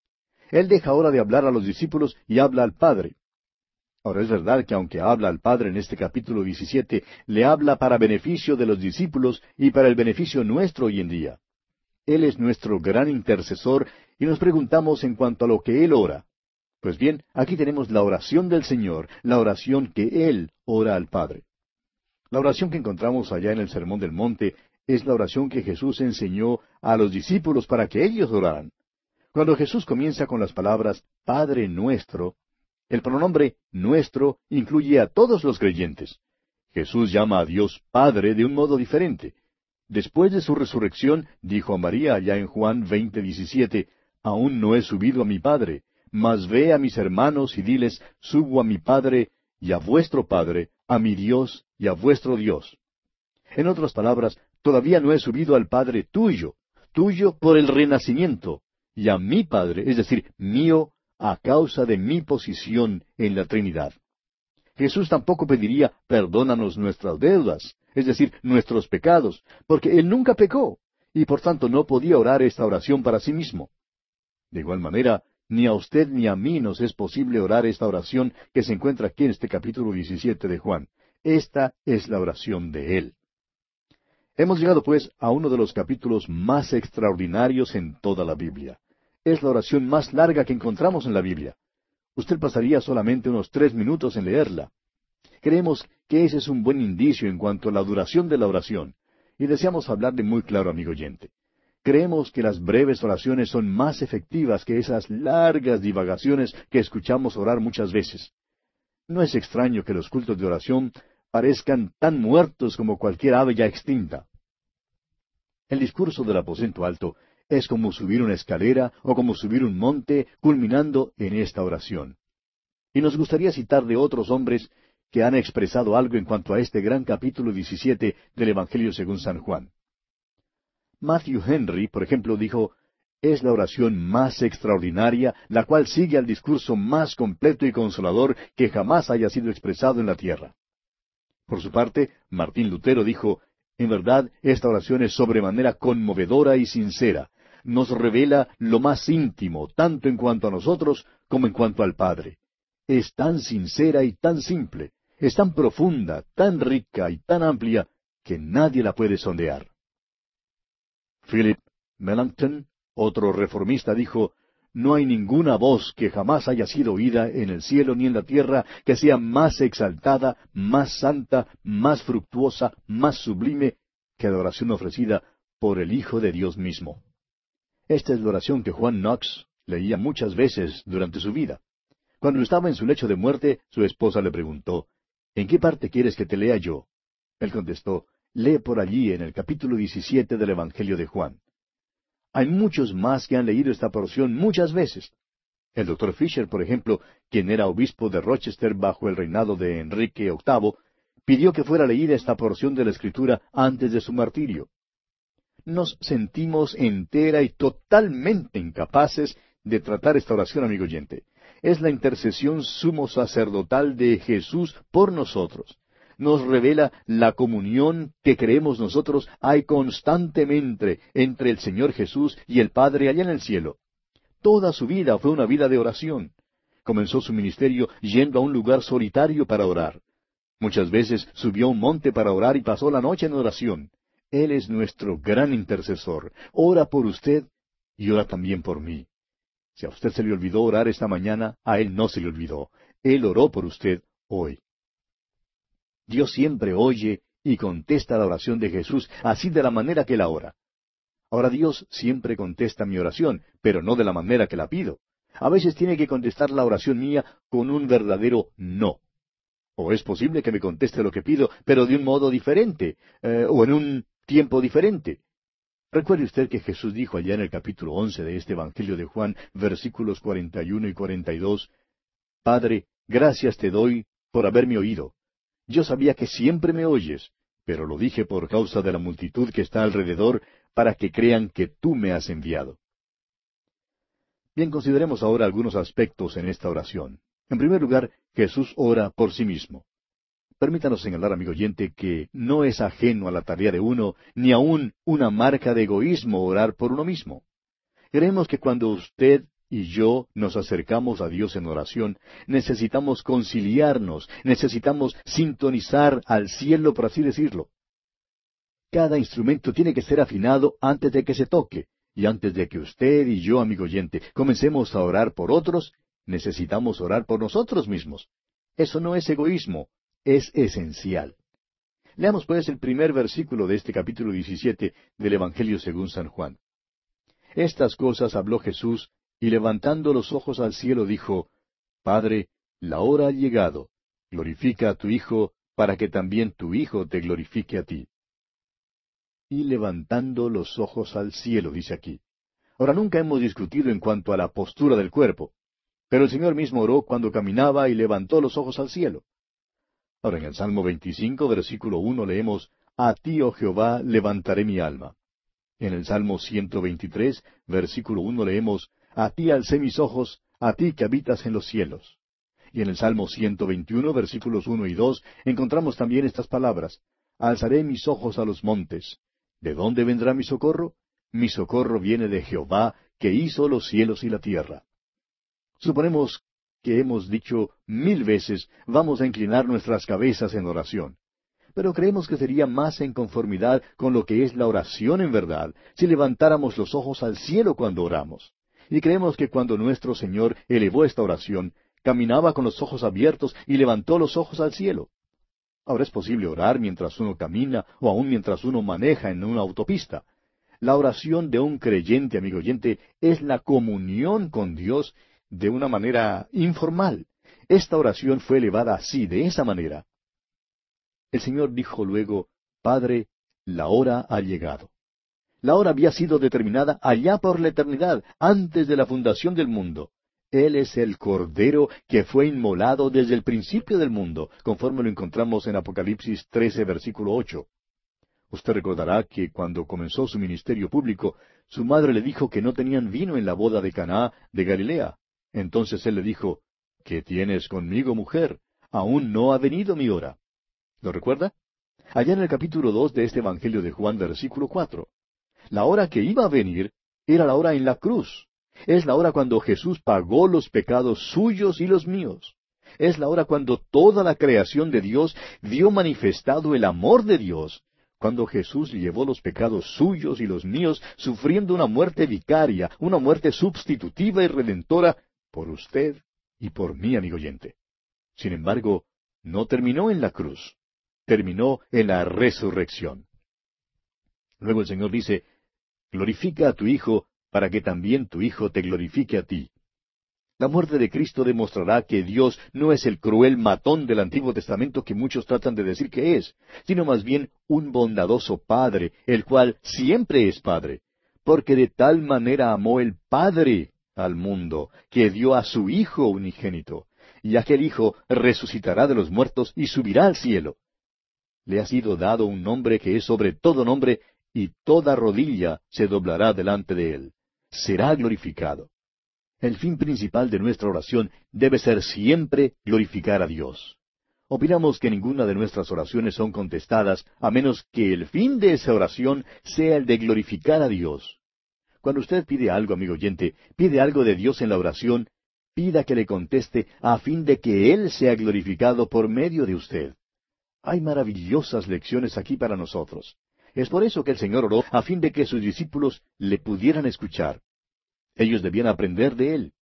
Él deja ahora de hablar a los discípulos y habla al Padre. Ahora es verdad que aunque habla al Padre en este capítulo 17, le habla para beneficio de los discípulos y para el beneficio nuestro hoy en día. Él es nuestro gran intercesor y nos preguntamos en cuanto a lo que Él ora. Pues bien, aquí tenemos la oración del Señor, la oración que Él ora al Padre. La oración que encontramos allá en el Sermón del Monte es la oración que Jesús enseñó a los discípulos para que ellos oraran. Cuando Jesús comienza con las palabras Padre nuestro, el pronombre nuestro incluye a todos los creyentes. Jesús llama a Dios Padre de un modo diferente. Después de su resurrección, dijo a María allá en Juan 20:17, Aún no he subido a mi Padre, mas ve a mis hermanos y diles, Subo a mi Padre y a vuestro Padre, a mi Dios y a vuestro Dios. En otras palabras, todavía no he subido al Padre tuyo, tuyo por el renacimiento, y a mi Padre, es decir, mío, a causa de mi posición en la Trinidad. Jesús tampoco pediría perdónanos nuestras deudas, es decir, nuestros pecados, porque Él nunca pecó, y por tanto no podía orar esta oración para sí mismo. De igual manera, ni a usted ni a mí nos es posible orar esta oración que se encuentra aquí en este capítulo 17 de Juan. Esta es la oración de Él. Hemos llegado pues a uno de los capítulos más extraordinarios en toda la Biblia. Es la oración más larga que encontramos en la Biblia. Usted pasaría solamente unos tres minutos en leerla. Creemos que ese es un buen indicio en cuanto a la duración de la oración, y deseamos hablarle muy claro, amigo oyente. Creemos que las breves oraciones son más efectivas que esas largas divagaciones que escuchamos orar muchas veces. No es extraño que los cultos de oración parezcan tan muertos como cualquier ave ya extinta. El discurso del aposento alto es como subir una escalera o como subir un monte culminando en esta oración. Y nos gustaría citar de otros hombres que han expresado algo en cuanto a este gran capítulo 17 del Evangelio según San Juan. Matthew Henry, por ejemplo, dijo, es la oración más extraordinaria, la cual sigue al discurso más completo y consolador que jamás haya sido expresado en la tierra. Por su parte, Martín Lutero dijo, en verdad, esta oración es sobremanera conmovedora y sincera. Nos revela lo más íntimo, tanto en cuanto a nosotros como en cuanto al Padre. Es tan sincera y tan simple, es tan profunda, tan rica y tan amplia, que nadie la puede sondear. Philip Melanchthon, otro reformista, dijo, no hay ninguna voz que jamás haya sido oída en el cielo ni en la tierra que sea más exaltada, más santa, más fructuosa, más sublime que la oración ofrecida por el Hijo de Dios mismo. Esta es la oración que Juan Knox leía muchas veces durante su vida. Cuando estaba en su lecho de muerte, su esposa le preguntó, ¿En qué parte quieres que te lea yo? Él contestó, lee por allí en el capítulo 17 del Evangelio de Juan. Hay muchos más que han leído esta porción muchas veces. El doctor Fisher, por ejemplo, quien era obispo de Rochester bajo el reinado de Enrique VIII, pidió que fuera leída esta porción de la Escritura antes de su martirio. Nos sentimos entera y totalmente incapaces de tratar esta oración, amigo oyente. Es la intercesión sumo sacerdotal de Jesús por nosotros. Nos revela la comunión que creemos nosotros hay constantemente entre el Señor Jesús y el Padre allá en el cielo. Toda su vida fue una vida de oración. Comenzó su ministerio yendo a un lugar solitario para orar. Muchas veces subió a un monte para orar y pasó la noche en oración. Él es nuestro gran intercesor. Ora por usted y ora también por mí. Si a usted se le olvidó orar esta mañana, a Él no se le olvidó. Él oró por usted hoy. Dios siempre oye y contesta la oración de Jesús, así de la manera que la ora. Ahora Dios siempre contesta mi oración, pero no de la manera que la pido. A veces tiene que contestar la oración mía con un verdadero no. O es posible que me conteste lo que pido, pero de un modo diferente, eh, o en un tiempo diferente. Recuerde usted que Jesús dijo allá en el capítulo once de este Evangelio de Juan, versículos cuarenta y uno y cuarenta y dos, Padre, gracias te doy por haberme oído. Yo sabía que siempre me oyes, pero lo dije por causa de la multitud que está alrededor, para que crean que tú me has enviado. Bien, consideremos ahora algunos aspectos en esta oración. En primer lugar, Jesús ora por sí mismo. Permítanos señalar, amigo oyente, que no es ajeno a la tarea de uno, ni aun una marca de egoísmo orar por uno mismo. Creemos que cuando usted y yo nos acercamos a Dios en oración, necesitamos conciliarnos, necesitamos sintonizar al cielo, por así decirlo. Cada instrumento tiene que ser afinado antes de que se toque, y antes de que usted y yo, amigo oyente, comencemos a orar por otros, necesitamos orar por nosotros mismos. Eso no es egoísmo, es esencial. Leamos pues el primer versículo de este capítulo 17 del Evangelio según San Juan. Estas cosas habló Jesús, y levantando los ojos al cielo dijo, Padre, la hora ha llegado, glorifica a tu Hijo, para que también tu Hijo te glorifique a ti. Y levantando los ojos al cielo, dice aquí. Ahora nunca hemos discutido en cuanto a la postura del cuerpo, pero el Señor mismo oró cuando caminaba y levantó los ojos al cielo. Ahora en el Salmo 25, versículo 1 leemos, A ti, oh Jehová, levantaré mi alma. En el Salmo 123, versículo 1 leemos, A ti alcé mis ojos, a ti que habitas en los cielos. Y en el Salmo 121, versículos 1 y 2, encontramos también estas palabras, Alzaré mis ojos a los montes. ¿De dónde vendrá mi socorro? Mi socorro viene de Jehová, que hizo los cielos y la tierra. Suponemos que hemos dicho mil veces, vamos a inclinar nuestras cabezas en oración. Pero creemos que sería más en conformidad con lo que es la oración en verdad, si levantáramos los ojos al cielo cuando oramos. Y creemos que cuando nuestro Señor elevó esta oración, caminaba con los ojos abiertos y levantó los ojos al cielo. Ahora es posible orar mientras uno camina o aun mientras uno maneja en una autopista. La oración de un creyente, amigo oyente, es la comunión con Dios de una manera informal. Esta oración fue elevada así, de esa manera. El Señor dijo luego, Padre, la hora ha llegado. La hora había sido determinada allá por la eternidad, antes de la fundación del mundo. Él es el Cordero que fue inmolado desde el principio del mundo, conforme lo encontramos en Apocalipsis 13, versículo 8. Usted recordará que cuando comenzó su ministerio público, su madre le dijo que no tenían vino en la boda de Caná de Galilea. Entonces él le dijo, ¿Qué tienes conmigo, mujer? Aún no ha venido mi hora. ¿Lo recuerda? Allá en el capítulo dos de este Evangelio de Juan, versículo cuatro. La hora que iba a venir era la hora en la cruz. Es la hora cuando Jesús pagó los pecados suyos y los míos. Es la hora cuando toda la creación de Dios vio manifestado el amor de Dios, cuando Jesús llevó los pecados suyos y los míos, sufriendo una muerte vicaria, una muerte sustitutiva y redentora por usted y por mí, amigo oyente. Sin embargo, no terminó en la cruz, terminó en la resurrección. Luego el Señor dice, Glorifica a tu Hijo, para que también tu Hijo te glorifique a ti. La muerte de Cristo demostrará que Dios no es el cruel matón del Antiguo Testamento que muchos tratan de decir que es, sino más bien un bondadoso Padre, el cual siempre es Padre, porque de tal manera amó el Padre al mundo, que dio a su Hijo unigénito, y aquel Hijo resucitará de los muertos y subirá al cielo. Le ha sido dado un nombre que es sobre todo nombre, y toda rodilla se doblará delante de él. Será glorificado. El fin principal de nuestra oración debe ser siempre glorificar a Dios. Opinamos que ninguna de nuestras oraciones son contestadas a menos que el fin de esa oración sea el de glorificar a Dios. Cuando usted pide algo, amigo oyente, pide algo de Dios en la oración, pida que le conteste a fin de que Él sea glorificado por medio de usted. Hay maravillosas lecciones aquí para nosotros. Es por eso que el Señor oró a fin de que sus discípulos le pudieran escuchar. Ellos debían aprender de Él.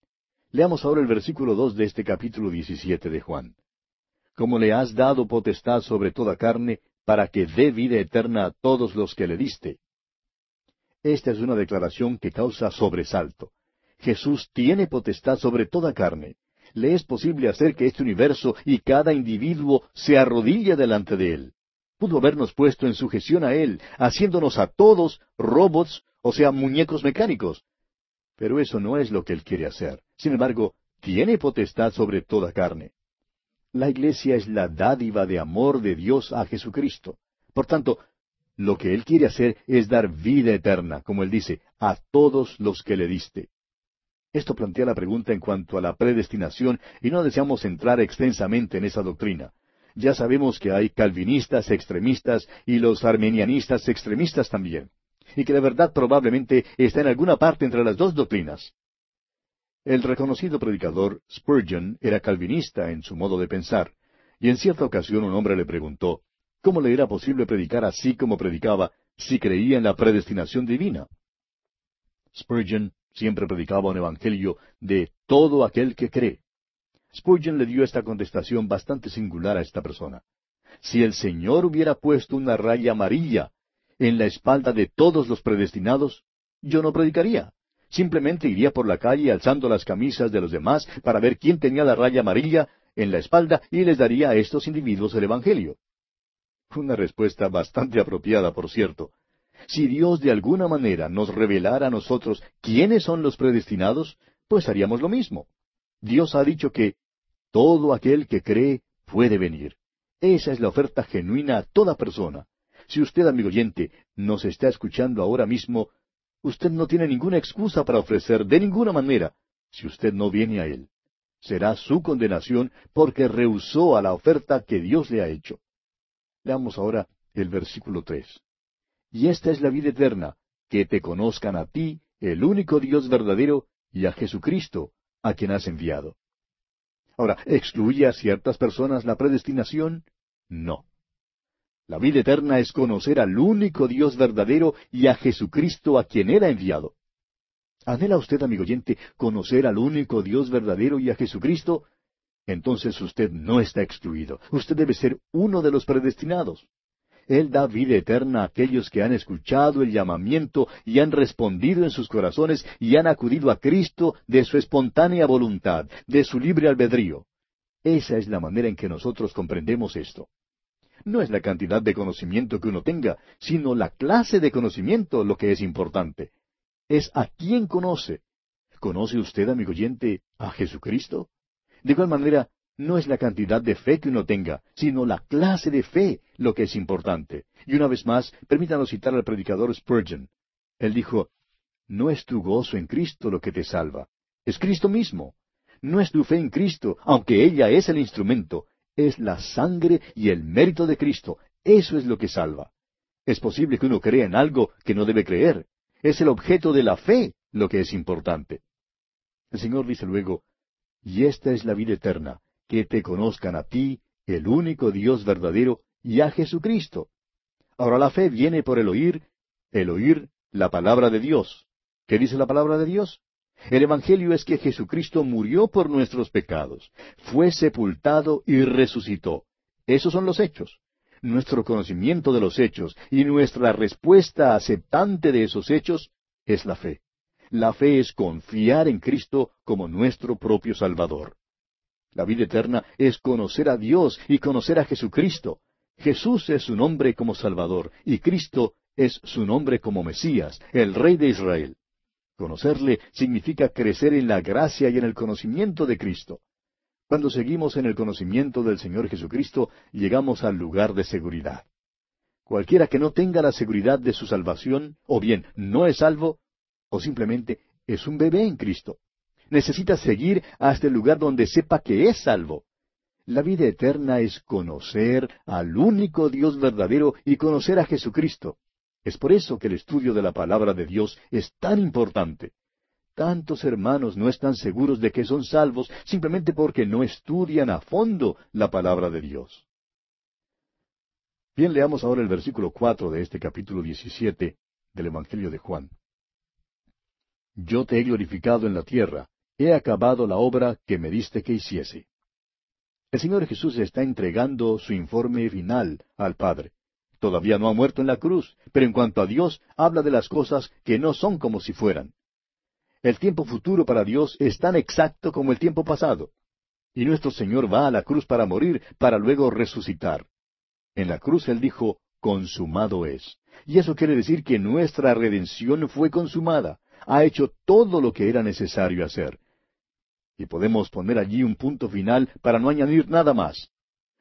Leamos ahora el versículo dos de este capítulo diecisiete de Juan. Como le has dado potestad sobre toda carne, para que dé vida eterna a todos los que le diste. Esta es una declaración que causa sobresalto. Jesús tiene potestad sobre toda carne. Le es posible hacer que este universo y cada individuo se arrodille delante de Él. Pudo habernos puesto en sujeción a Él, haciéndonos a todos robots, o sea, muñecos mecánicos. Pero eso no es lo que Él quiere hacer. Sin embargo, tiene potestad sobre toda carne. La iglesia es la dádiva de amor de Dios a Jesucristo. Por tanto, lo que Él quiere hacer es dar vida eterna, como Él dice, a todos los que le diste. Esto plantea la pregunta en cuanto a la predestinación y no deseamos entrar extensamente en esa doctrina. Ya sabemos que hay calvinistas extremistas y los armenianistas extremistas también, y que la verdad probablemente está en alguna parte entre las dos doctrinas. El reconocido predicador Spurgeon era calvinista en su modo de pensar, y en cierta ocasión un hombre le preguntó, ¿cómo le era posible predicar así como predicaba si creía en la predestinación divina? Spurgeon Siempre predicaba un evangelio de todo aquel que cree. Spurgeon le dio esta contestación bastante singular a esta persona. Si el Señor hubiera puesto una raya amarilla en la espalda de todos los predestinados, yo no predicaría. Simplemente iría por la calle alzando las camisas de los demás para ver quién tenía la raya amarilla en la espalda y les daría a estos individuos el Evangelio. Una respuesta bastante apropiada, por cierto. Si Dios de alguna manera nos revelara a nosotros quiénes son los predestinados, pues haríamos lo mismo. Dios ha dicho que todo aquel que cree puede venir. Esa es la oferta genuina a toda persona. Si usted, amigo oyente, nos está escuchando ahora mismo, usted no tiene ninguna excusa para ofrecer de ninguna manera si usted no viene a Él. Será su condenación porque rehusó a la oferta que Dios le ha hecho. Leamos ahora el versículo tres. Y esta es la vida eterna, que te conozcan a ti, el único Dios verdadero, y a Jesucristo, a quien has enviado. Ahora, ¿excluye a ciertas personas la predestinación? No. La vida eterna es conocer al único Dios verdadero y a Jesucristo a quien ha enviado. ¿Anhela usted, amigo oyente, conocer al único Dios verdadero y a Jesucristo? Entonces usted no está excluido. Usted debe ser uno de los predestinados. Él da vida eterna a aquellos que han escuchado el llamamiento y han respondido en sus corazones y han acudido a Cristo de su espontánea voluntad, de su libre albedrío. Esa es la manera en que nosotros comprendemos esto. No es la cantidad de conocimiento que uno tenga, sino la clase de conocimiento lo que es importante. Es a quién conoce. ¿Conoce usted, amigo oyente, a Jesucristo? De igual manera, no es la cantidad de fe que uno tenga, sino la clase de fe lo que es importante. Y una vez más, permítanos citar al predicador Spurgeon. Él dijo, No es tu gozo en Cristo lo que te salva, es Cristo mismo. No es tu fe en Cristo, aunque ella es el instrumento, es la sangre y el mérito de Cristo. Eso es lo que salva. Es posible que uno crea en algo que no debe creer. Es el objeto de la fe lo que es importante. El Señor dice luego, Y esta es la vida eterna, que te conozcan a ti, el único Dios verdadero, y a Jesucristo. Ahora la fe viene por el oír, el oír la palabra de Dios. ¿Qué dice la palabra de Dios? El Evangelio es que Jesucristo murió por nuestros pecados, fue sepultado y resucitó. Esos son los hechos. Nuestro conocimiento de los hechos y nuestra respuesta aceptante de esos hechos es la fe. La fe es confiar en Cristo como nuestro propio Salvador. La vida eterna es conocer a Dios y conocer a Jesucristo. Jesús es su nombre como Salvador y Cristo es su nombre como Mesías, el Rey de Israel. Conocerle significa crecer en la gracia y en el conocimiento de Cristo. Cuando seguimos en el conocimiento del Señor Jesucristo, llegamos al lugar de seguridad. Cualquiera que no tenga la seguridad de su salvación, o bien no es salvo, o simplemente es un bebé en Cristo necesita seguir hasta el lugar donde sepa que es salvo. La vida eterna es conocer al único Dios verdadero y conocer a Jesucristo. Es por eso que el estudio de la palabra de Dios es tan importante. Tantos hermanos no están seguros de que son salvos simplemente porque no estudian a fondo la palabra de Dios. Bien, leamos ahora el versículo cuatro de este capítulo diecisiete del Evangelio de Juan. Yo te he glorificado en la tierra, he acabado la obra que me diste que hiciese. El Señor Jesús está entregando su informe final al Padre. Todavía no ha muerto en la cruz, pero en cuanto a Dios, habla de las cosas que no son como si fueran. El tiempo futuro para Dios es tan exacto como el tiempo pasado. Y nuestro Señor va a la cruz para morir, para luego resucitar. En la cruz Él dijo, consumado es. Y eso quiere decir que nuestra redención fue consumada. Ha hecho todo lo que era necesario hacer. Y podemos poner allí un punto final para no añadir nada más.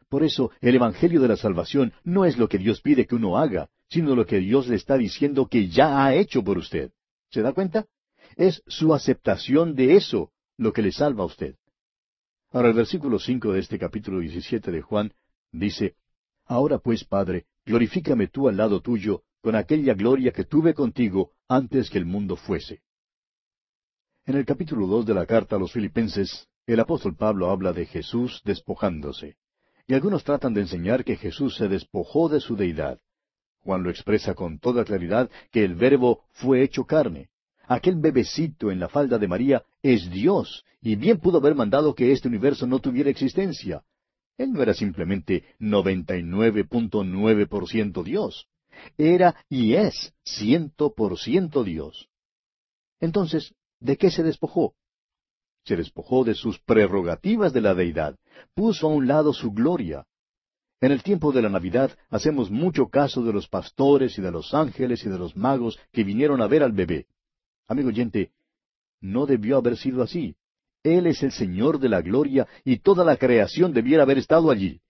Por eso el Evangelio de la Salvación no es lo que Dios pide que uno haga, sino lo que Dios le está diciendo que ya ha hecho por usted. ¿Se da cuenta? Es su aceptación de eso lo que le salva a usted. Ahora el versículo cinco de este capítulo diecisiete de Juan dice Ahora pues, Padre, glorifícame tú al lado tuyo con aquella gloria que tuve contigo antes que el mundo fuese. En el capítulo dos de la carta a los Filipenses, el apóstol Pablo habla de Jesús despojándose. Y algunos tratan de enseñar que Jesús se despojó de su deidad. Juan lo expresa con toda claridad que el verbo fue hecho carne. Aquel bebecito en la falda de María es Dios, y bien pudo haber mandado que este universo no tuviera existencia. Él no era simplemente 99.9% Dios. Era y es ciento por ciento Dios. Entonces, ¿de qué se despojó? Se despojó de sus prerrogativas de la deidad. Puso a un lado su gloria. En el tiempo de la Navidad hacemos mucho caso de los pastores y de los ángeles y de los magos que vinieron a ver al bebé. Amigo oyente, no debió haber sido así. Él es el Señor de la gloria y toda la creación debiera haber estado allí.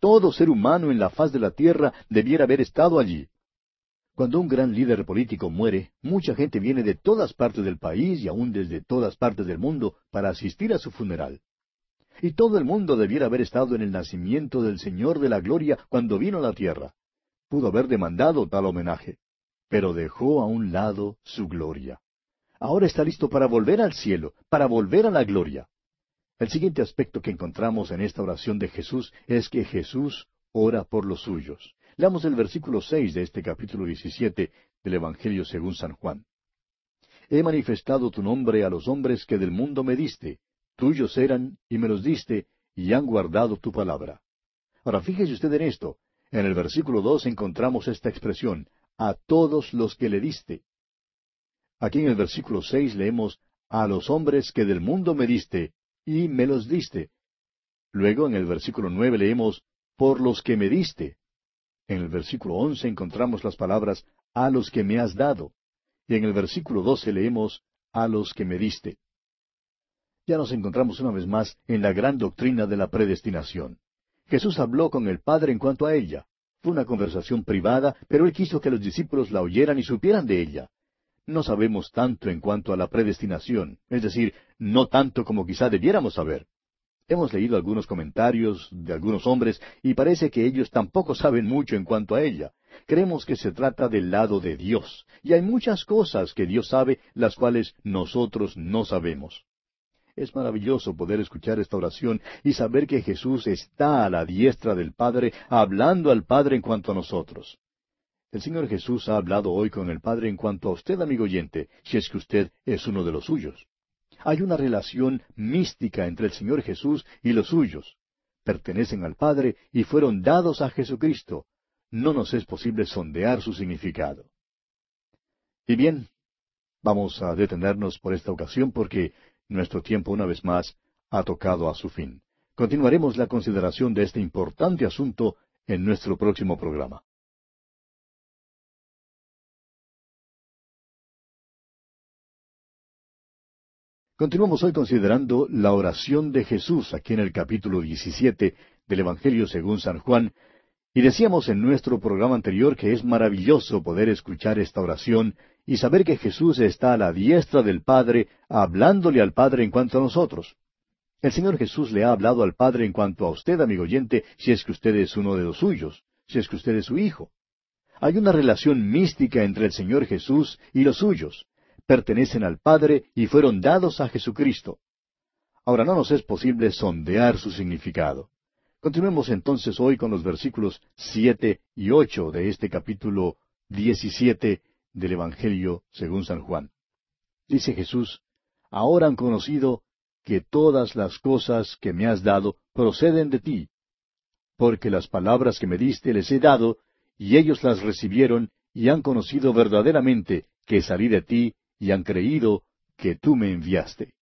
Todo ser humano en la faz de la tierra debiera haber estado allí. Cuando un gran líder político muere, mucha gente viene de todas partes del país y aún desde todas partes del mundo para asistir a su funeral. Y todo el mundo debiera haber estado en el nacimiento del Señor de la Gloria cuando vino a la tierra. Pudo haber demandado tal homenaje, pero dejó a un lado su gloria ahora está listo para volver al cielo, para volver a la gloria. El siguiente aspecto que encontramos en esta oración de Jesús es que Jesús ora por los suyos. Leamos el versículo seis de este capítulo diecisiete del Evangelio según San Juan. He manifestado tu nombre a los hombres que del mundo me diste, tuyos eran y me los diste, y han guardado tu palabra. Ahora fíjese usted en esto. En el versículo dos encontramos esta expresión, a todos los que le diste. Aquí en el versículo seis leemos, a los hombres que del mundo me diste, y me los diste. Luego en el versículo nueve leemos, por los que me diste. En el versículo once encontramos las palabras, a los que me has dado. Y en el versículo doce leemos, a los que me diste. Ya nos encontramos una vez más en la gran doctrina de la predestinación. Jesús habló con el Padre en cuanto a ella. Fue una conversación privada, pero él quiso que los discípulos la oyeran y supieran de ella no sabemos tanto en cuanto a la predestinación, es decir, no tanto como quizá debiéramos saber. Hemos leído algunos comentarios de algunos hombres y parece que ellos tampoco saben mucho en cuanto a ella. Creemos que se trata del lado de Dios, y hay muchas cosas que Dios sabe, las cuales nosotros no sabemos. Es maravilloso poder escuchar esta oración y saber que Jesús está a la diestra del Padre, hablando al Padre en cuanto a nosotros. El Señor Jesús ha hablado hoy con el Padre en cuanto a usted, amigo oyente, si es que usted es uno de los suyos. Hay una relación mística entre el Señor Jesús y los suyos. Pertenecen al Padre y fueron dados a Jesucristo. No nos es posible sondear su significado. Y bien, vamos a detenernos por esta ocasión porque nuestro tiempo una vez más ha tocado a su fin. Continuaremos la consideración de este importante asunto en nuestro próximo programa. Continuamos hoy considerando la oración de Jesús aquí en el capítulo 17 del Evangelio según San Juan, y decíamos en nuestro programa anterior que es maravilloso poder escuchar esta oración y saber que Jesús está a la diestra del Padre, hablándole al Padre en cuanto a nosotros. El Señor Jesús le ha hablado al Padre en cuanto a usted, amigo oyente, si es que usted es uno de los suyos, si es que usted es su hijo. Hay una relación mística entre el Señor Jesús y los suyos. Pertenecen al Padre y fueron dados a Jesucristo. Ahora no nos es posible sondear su significado. Continuemos entonces hoy con los versículos siete y ocho de este capítulo diecisiete del Evangelio según San Juan. Dice Jesús, Ahora han conocido que todas las cosas que me has dado proceden de ti, porque las palabras que me diste les he dado, y ellos las recibieron y han conocido verdaderamente que salí de ti y han creído que tú me enviaste.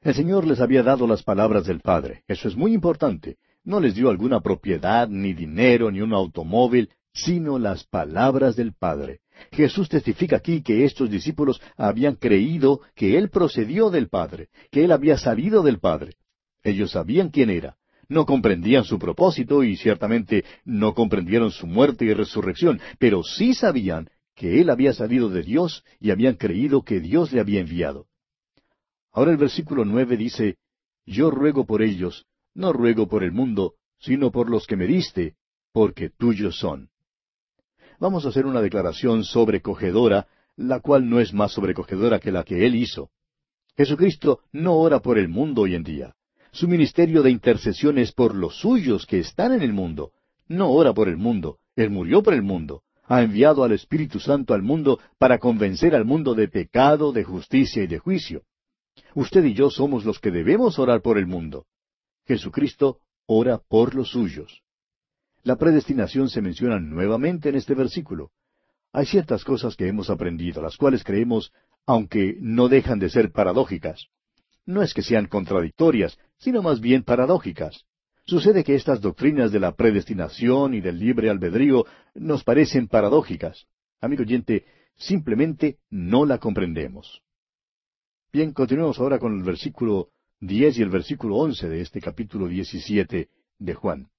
El Señor les había dado las palabras del Padre. Eso es muy importante. No les dio alguna propiedad, ni dinero, ni un automóvil, sino las palabras del Padre. Jesús testifica aquí que estos discípulos habían creído que Él procedió del Padre, que Él había salido del Padre. Ellos sabían quién era. No comprendían su propósito y ciertamente no comprendieron su muerte y resurrección, pero sí sabían que Él había salido de Dios y habían creído que Dios le había enviado. Ahora el versículo nueve dice, Yo ruego por ellos, no ruego por el mundo, sino por los que me diste, porque tuyos son. Vamos a hacer una declaración sobrecogedora, la cual no es más sobrecogedora que la que él hizo. Jesucristo no ora por el mundo hoy en día. Su ministerio de intercesión es por los suyos que están en el mundo. No ora por el mundo. Él murió por el mundo. Ha enviado al Espíritu Santo al mundo para convencer al mundo de pecado, de justicia y de juicio. Usted y yo somos los que debemos orar por el mundo. Jesucristo ora por los suyos. La predestinación se menciona nuevamente en este versículo. Hay ciertas cosas que hemos aprendido, las cuales creemos, aunque no dejan de ser paradójicas. No es que sean contradictorias, sino más bien paradójicas. Sucede que estas doctrinas de la predestinación y del libre albedrío nos parecen paradójicas. Amigo oyente, simplemente no la comprendemos. Bien, continuemos ahora con el versículo diez y el versículo once de este capítulo diecisiete de Juan.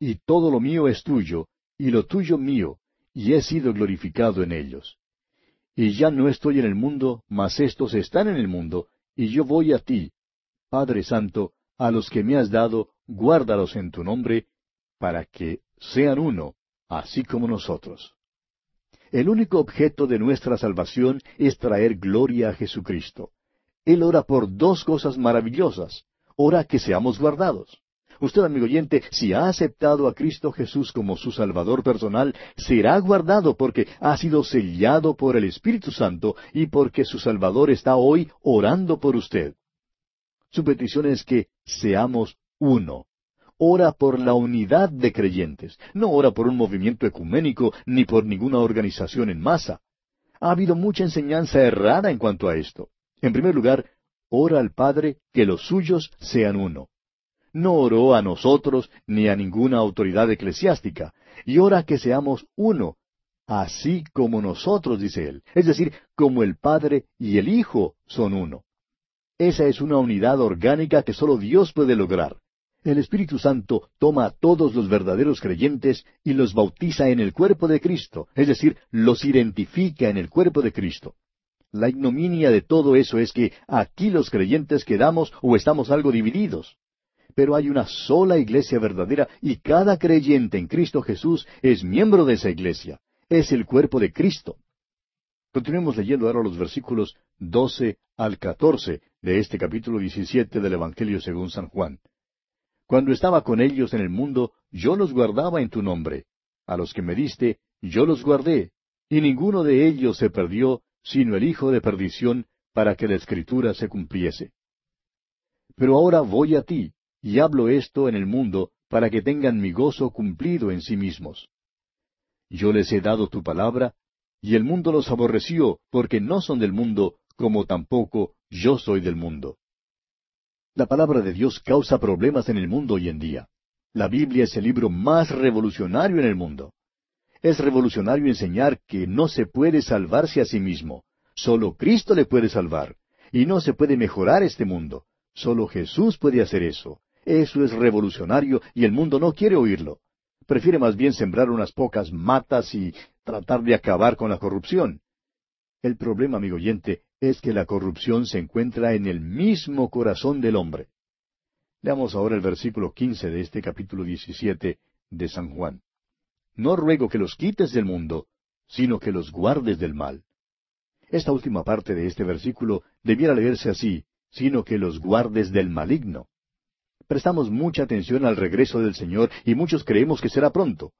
Y todo lo mío es tuyo, y lo tuyo mío, y he sido glorificado en ellos. Y ya no estoy en el mundo, mas estos están en el mundo, y yo voy a ti. Padre Santo, a los que me has dado, guárdalos en tu nombre, para que sean uno, así como nosotros. El único objeto de nuestra salvación es traer gloria a Jesucristo. Él ora por dos cosas maravillosas. Ora que seamos guardados. Usted, amigo oyente, si ha aceptado a Cristo Jesús como su Salvador personal, será guardado porque ha sido sellado por el Espíritu Santo y porque su Salvador está hoy orando por usted. Su petición es que seamos uno ora por la unidad de creyentes, no ora por un movimiento ecuménico ni por ninguna organización en masa. Ha habido mucha enseñanza errada en cuanto a esto. En primer lugar, ora al Padre que los suyos sean uno. No oró a nosotros ni a ninguna autoridad eclesiástica, y ora que seamos uno, así como nosotros, dice él, es decir, como el Padre y el Hijo son uno. Esa es una unidad orgánica que sólo Dios puede lograr. El Espíritu Santo toma a todos los verdaderos creyentes y los bautiza en el cuerpo de Cristo, es decir, los identifica en el cuerpo de Cristo. La ignominia de todo eso es que aquí los creyentes quedamos o estamos algo divididos. Pero hay una sola iglesia verdadera y cada creyente en Cristo Jesús es miembro de esa iglesia. Es el cuerpo de Cristo. Continuemos leyendo ahora los versículos doce al catorce de este capítulo diecisiete del Evangelio según San Juan. Cuando estaba con ellos en el mundo, yo los guardaba en tu nombre. A los que me diste, yo los guardé, y ninguno de ellos se perdió, sino el hijo de perdición, para que la escritura se cumpliese. Pero ahora voy a ti, y hablo esto en el mundo, para que tengan mi gozo cumplido en sí mismos. Yo les he dado tu palabra, y el mundo los aborreció, porque no son del mundo, como tampoco yo soy del mundo. La palabra de Dios causa problemas en el mundo hoy en día. La Biblia es el libro más revolucionario en el mundo. Es revolucionario enseñar que no se puede salvarse a sí mismo. Solo Cristo le puede salvar. Y no se puede mejorar este mundo. Solo Jesús puede hacer eso. Eso es revolucionario y el mundo no quiere oírlo. Prefiere más bien sembrar unas pocas matas y tratar de acabar con la corrupción. El problema, amigo oyente, es que la corrupción se encuentra en el mismo corazón del hombre. Leamos ahora el versículo quince de este capítulo diecisiete de San Juan. No ruego que los quites del mundo, sino que los guardes del mal. Esta última parte de este versículo debiera leerse así, sino que los guardes del maligno. Prestamos mucha atención al regreso del Señor y muchos creemos que será pronto.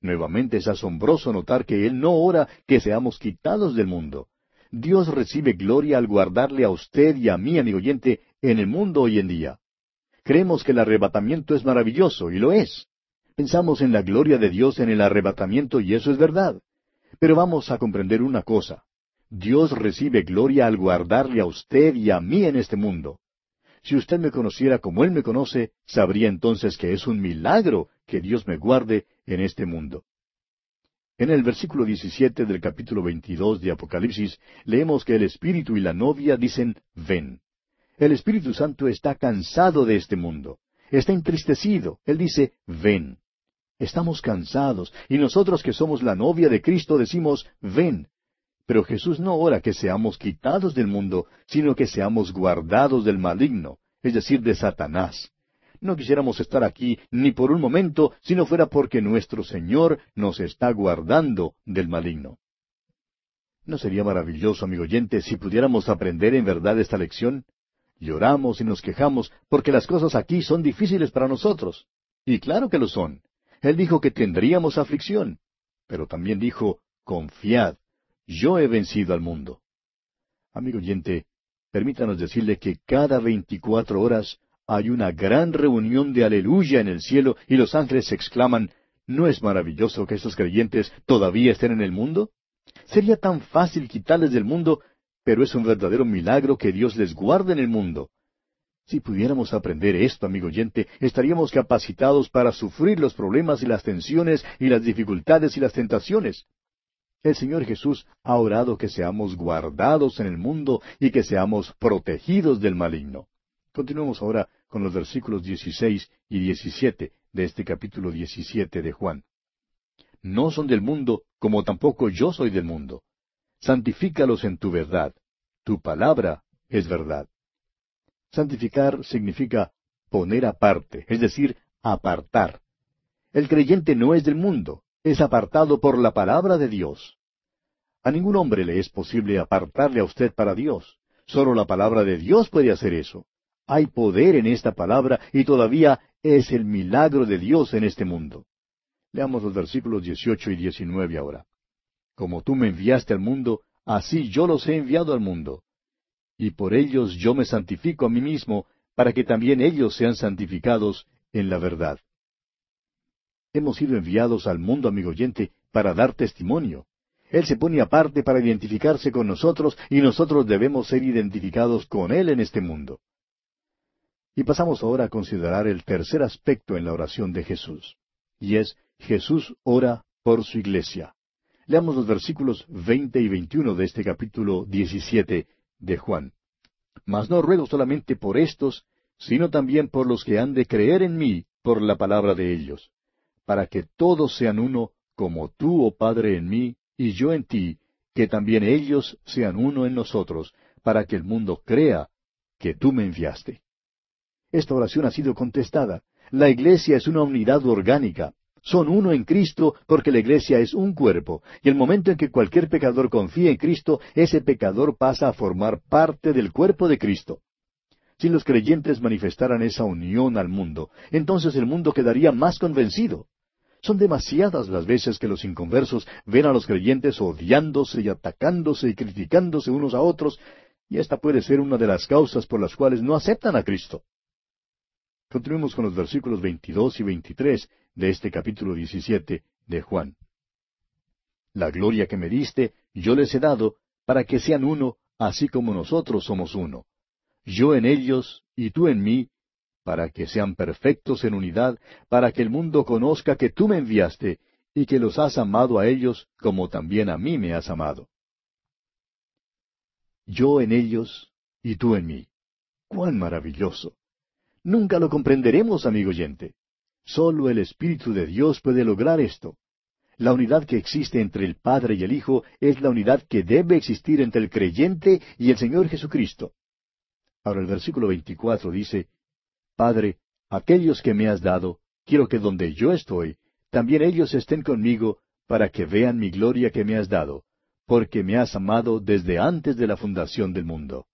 Nuevamente es asombroso notar que Él no ora que seamos quitados del mundo. Dios recibe gloria al guardarle a usted y a mí, amigo oyente, en el mundo hoy en día. Creemos que el arrebatamiento es maravilloso, y lo es. Pensamos en la gloria de Dios en el arrebatamiento, y eso es verdad. Pero vamos a comprender una cosa. Dios recibe gloria al guardarle a usted y a mí en este mundo. Si usted me conociera como Él me conoce, sabría entonces que es un milagro que Dios me guarde en este mundo. En el versículo 17 del capítulo 22 de Apocalipsis leemos que el Espíritu y la novia dicen, ven. El Espíritu Santo está cansado de este mundo, está entristecido. Él dice, ven. Estamos cansados y nosotros que somos la novia de Cristo decimos, ven. Pero Jesús no ora que seamos quitados del mundo, sino que seamos guardados del maligno, es decir, de Satanás. No quisiéramos estar aquí ni por un momento si no fuera porque nuestro Señor nos está guardando del maligno. ¿No sería maravilloso, amigo oyente, si pudiéramos aprender en verdad esta lección? Lloramos y nos quejamos porque las cosas aquí son difíciles para nosotros. Y claro que lo son. Él dijo que tendríamos aflicción. Pero también dijo, confiad, yo he vencido al mundo. Amigo oyente, permítanos decirle que cada veinticuatro horas hay una gran reunión de aleluya en el cielo y los ángeles exclaman, ¿no es maravilloso que estos creyentes todavía estén en el mundo? Sería tan fácil quitarles del mundo, pero es un verdadero milagro que Dios les guarde en el mundo. Si pudiéramos aprender esto, amigo oyente, estaríamos capacitados para sufrir los problemas y las tensiones y las dificultades y las tentaciones. El Señor Jesús ha orado que seamos guardados en el mundo y que seamos protegidos del maligno. Continuemos ahora con los versículos 16 y 17 de este capítulo 17 de Juan. No son del mundo, como tampoco yo soy del mundo. Santifícalos en tu verdad. Tu palabra es verdad. Santificar significa poner aparte, es decir, apartar. El creyente no es del mundo, es apartado por la palabra de Dios. A ningún hombre le es posible apartarle a usted para Dios. Solo la palabra de Dios puede hacer eso. Hay poder en esta palabra y todavía es el milagro de Dios en este mundo. Leamos los versículos 18 y 19 ahora. Como tú me enviaste al mundo, así yo los he enviado al mundo. Y por ellos yo me santifico a mí mismo, para que también ellos sean santificados en la verdad. Hemos sido enviados al mundo, amigo oyente, para dar testimonio. Él se pone aparte para identificarse con nosotros y nosotros debemos ser identificados con Él en este mundo. Y pasamos ahora a considerar el tercer aspecto en la oración de Jesús, y es Jesús ora por su iglesia. Leamos los versículos veinte y veintiuno de este capítulo diecisiete de Juan. Mas no ruego solamente por estos, sino también por los que han de creer en mí por la palabra de ellos para que todos sean uno, como tú, oh Padre, en mí, y yo en ti, que también ellos sean uno en nosotros, para que el mundo crea que tú me enviaste. Esta oración ha sido contestada. La iglesia es una unidad orgánica. Son uno en Cristo porque la iglesia es un cuerpo, y el momento en que cualquier pecador confía en Cristo, ese pecador pasa a formar parte del cuerpo de Cristo. Si los creyentes manifestaran esa unión al mundo, entonces el mundo quedaría más convencido. Son demasiadas las veces que los inconversos ven a los creyentes odiándose y atacándose y criticándose unos a otros, y esta puede ser una de las causas por las cuales no aceptan a Cristo. Continuemos con los versículos 22 y 23 de este capítulo 17 de Juan. La gloria que me diste, yo les he dado, para que sean uno, así como nosotros somos uno. Yo en ellos y tú en mí, para que sean perfectos en unidad, para que el mundo conozca que tú me enviaste, y que los has amado a ellos como también a mí me has amado. Yo en ellos y tú en mí. ¡Cuán maravilloso! Nunca lo comprenderemos, amigo oyente. Solo el Espíritu de Dios puede lograr esto. La unidad que existe entre el Padre y el Hijo es la unidad que debe existir entre el creyente y el Señor Jesucristo. Ahora el versículo 24 dice, Padre, aquellos que me has dado, quiero que donde yo estoy, también ellos estén conmigo, para que vean mi gloria que me has dado, porque me has amado desde antes de la fundación del mundo.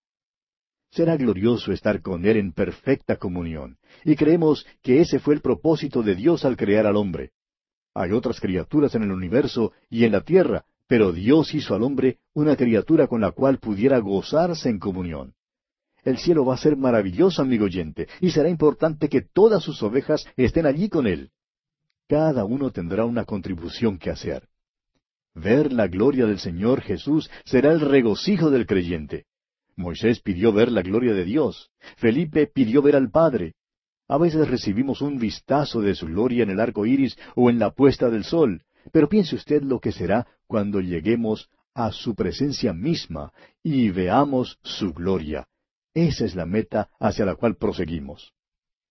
Será glorioso estar con Él en perfecta comunión, y creemos que ese fue el propósito de Dios al crear al hombre. Hay otras criaturas en el universo y en la tierra, pero Dios hizo al hombre una criatura con la cual pudiera gozarse en comunión. El cielo va a ser maravilloso, amigo oyente, y será importante que todas sus ovejas estén allí con Él. Cada uno tendrá una contribución que hacer. Ver la gloria del Señor Jesús será el regocijo del creyente. Moisés pidió ver la gloria de Dios. Felipe pidió ver al Padre. A veces recibimos un vistazo de su gloria en el arco iris o en la puesta del sol, pero piense usted lo que será cuando lleguemos a su presencia misma y veamos su gloria. Esa es la meta hacia la cual proseguimos.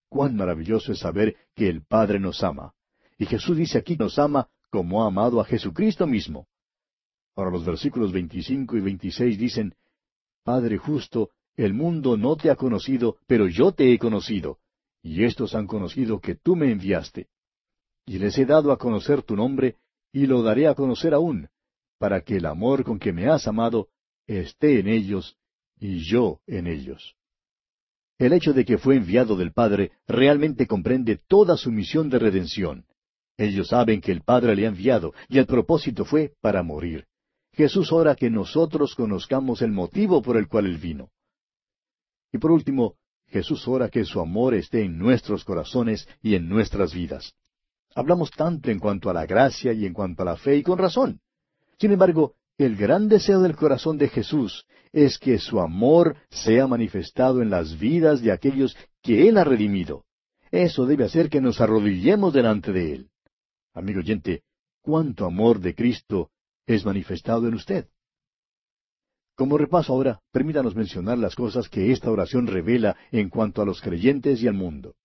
Cuán maravilloso es saber que el Padre nos ama. Y Jesús dice aquí nos ama como ha amado a Jesucristo mismo. Ahora los versículos 25 y 26 dicen, Padre justo, el mundo no te ha conocido, pero yo te he conocido y éstos han conocido que tú me enviaste. Y les he dado a conocer tu nombre, y lo daré a conocer aún, para que el amor con que me has amado esté en ellos, y yo en ellos. El hecho de que fue enviado del Padre realmente comprende toda su misión de redención. Ellos saben que el Padre le ha enviado, y el propósito fue para morir. Jesús ora que nosotros conozcamos el motivo por el cual Él vino. Y por último, Jesús ora que su amor esté en nuestros corazones y en nuestras vidas. Hablamos tanto en cuanto a la gracia y en cuanto a la fe, y con razón. Sin embargo, el gran deseo del corazón de Jesús es que su amor sea manifestado en las vidas de aquellos que Él ha redimido. Eso debe hacer que nos arrodillemos delante de Él. Amigo oyente, ¿cuánto amor de Cristo es manifestado en usted? Como repaso ahora, permítanos mencionar las cosas que esta oración revela en cuanto a los creyentes y al mundo.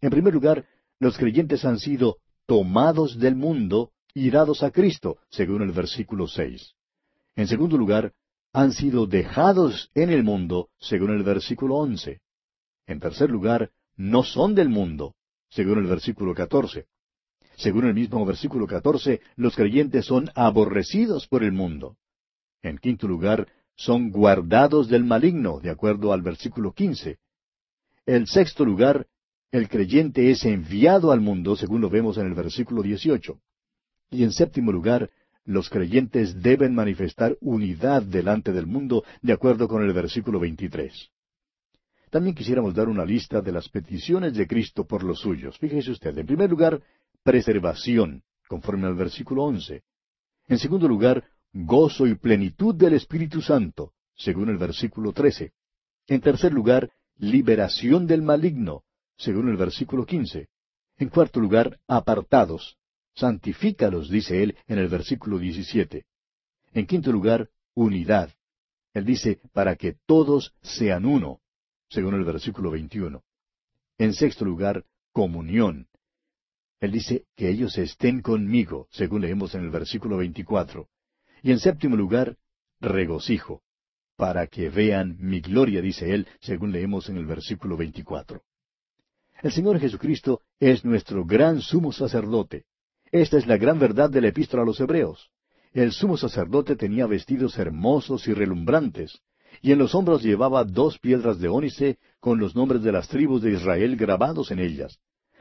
En primer lugar, los creyentes han sido tomados del mundo y dados a Cristo, según el versículo seis. En segundo lugar, han sido dejados en el mundo, según el versículo once. En tercer lugar, no son del mundo, según el versículo catorce. Según el mismo versículo catorce, los creyentes son aborrecidos por el mundo. En quinto lugar, son guardados del maligno, de acuerdo al versículo quince. El sexto lugar, el creyente es enviado al mundo, según lo vemos en el versículo dieciocho. Y en séptimo lugar, los creyentes deben manifestar unidad delante del mundo, de acuerdo con el versículo veintitrés. También quisiéramos dar una lista de las peticiones de Cristo por los suyos. Fíjese usted, en primer lugar, preservación, conforme al versículo once. En segundo lugar, gozo y plenitud del Espíritu Santo, según el versículo 13. En tercer lugar, liberación del maligno, según el versículo 15. En cuarto lugar, apartados. Santifícalos, dice él en el versículo 17. En quinto lugar, unidad. Él dice, para que todos sean uno, según el versículo 21. En sexto lugar, comunión. Él dice, que ellos estén conmigo, según leemos en el versículo 24. Y en séptimo lugar, regocijo, para que vean mi gloria, dice él, según leemos en el versículo 24. El Señor Jesucristo es nuestro gran sumo sacerdote. Esta es la gran verdad de la epístola a los Hebreos. El sumo sacerdote tenía vestidos hermosos y relumbrantes, y en los hombros llevaba dos piedras de ónice con los nombres de las tribus de Israel grabados en ellas,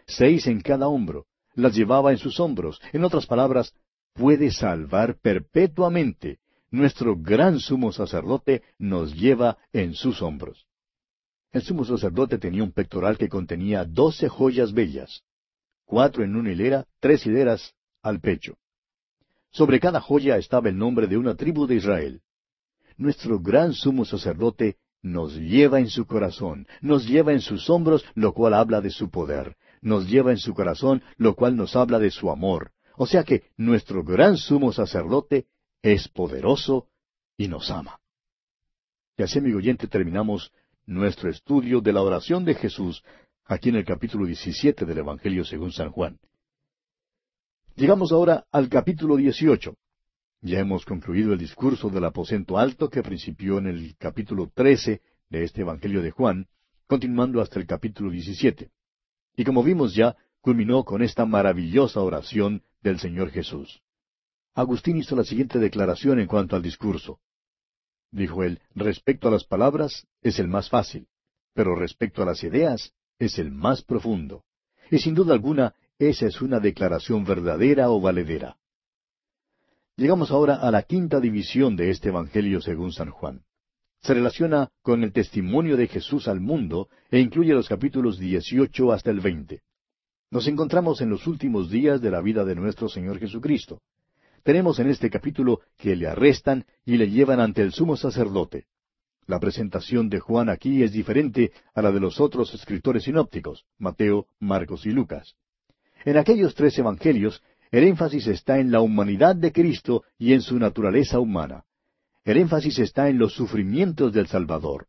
seis en cada hombro, las llevaba en sus hombros, en otras palabras, puede salvar perpetuamente. Nuestro gran sumo sacerdote nos lleva en sus hombros. El sumo sacerdote tenía un pectoral que contenía doce joyas bellas, cuatro en una hilera, tres hileras al pecho. Sobre cada joya estaba el nombre de una tribu de Israel. Nuestro gran sumo sacerdote nos lleva en su corazón, nos lleva en sus hombros, lo cual habla de su poder, nos lleva en su corazón, lo cual nos habla de su amor, o sea que nuestro gran sumo sacerdote es poderoso y nos ama. Y así, amigo oyente, terminamos nuestro estudio de la oración de Jesús aquí en el capítulo 17 del Evangelio según San Juan. Llegamos ahora al capítulo 18. Ya hemos concluido el discurso del aposento alto que principió en el capítulo 13 de este Evangelio de Juan, continuando hasta el capítulo 17. Y como vimos ya, culminó con esta maravillosa oración del Señor Jesús. Agustín hizo la siguiente declaración en cuanto al discurso. Dijo él, respecto a las palabras es el más fácil, pero respecto a las ideas es el más profundo. Y sin duda alguna, esa es una declaración verdadera o valedera. Llegamos ahora a la quinta división de este Evangelio según San Juan. Se relaciona con el testimonio de Jesús al mundo e incluye los capítulos 18 hasta el 20. Nos encontramos en los últimos días de la vida de nuestro Señor Jesucristo. Tenemos en este capítulo que le arrestan y le llevan ante el sumo sacerdote. La presentación de Juan aquí es diferente a la de los otros escritores sinópticos, Mateo, Marcos y Lucas. En aquellos tres evangelios, el énfasis está en la humanidad de Cristo y en su naturaleza humana. El énfasis está en los sufrimientos del Salvador.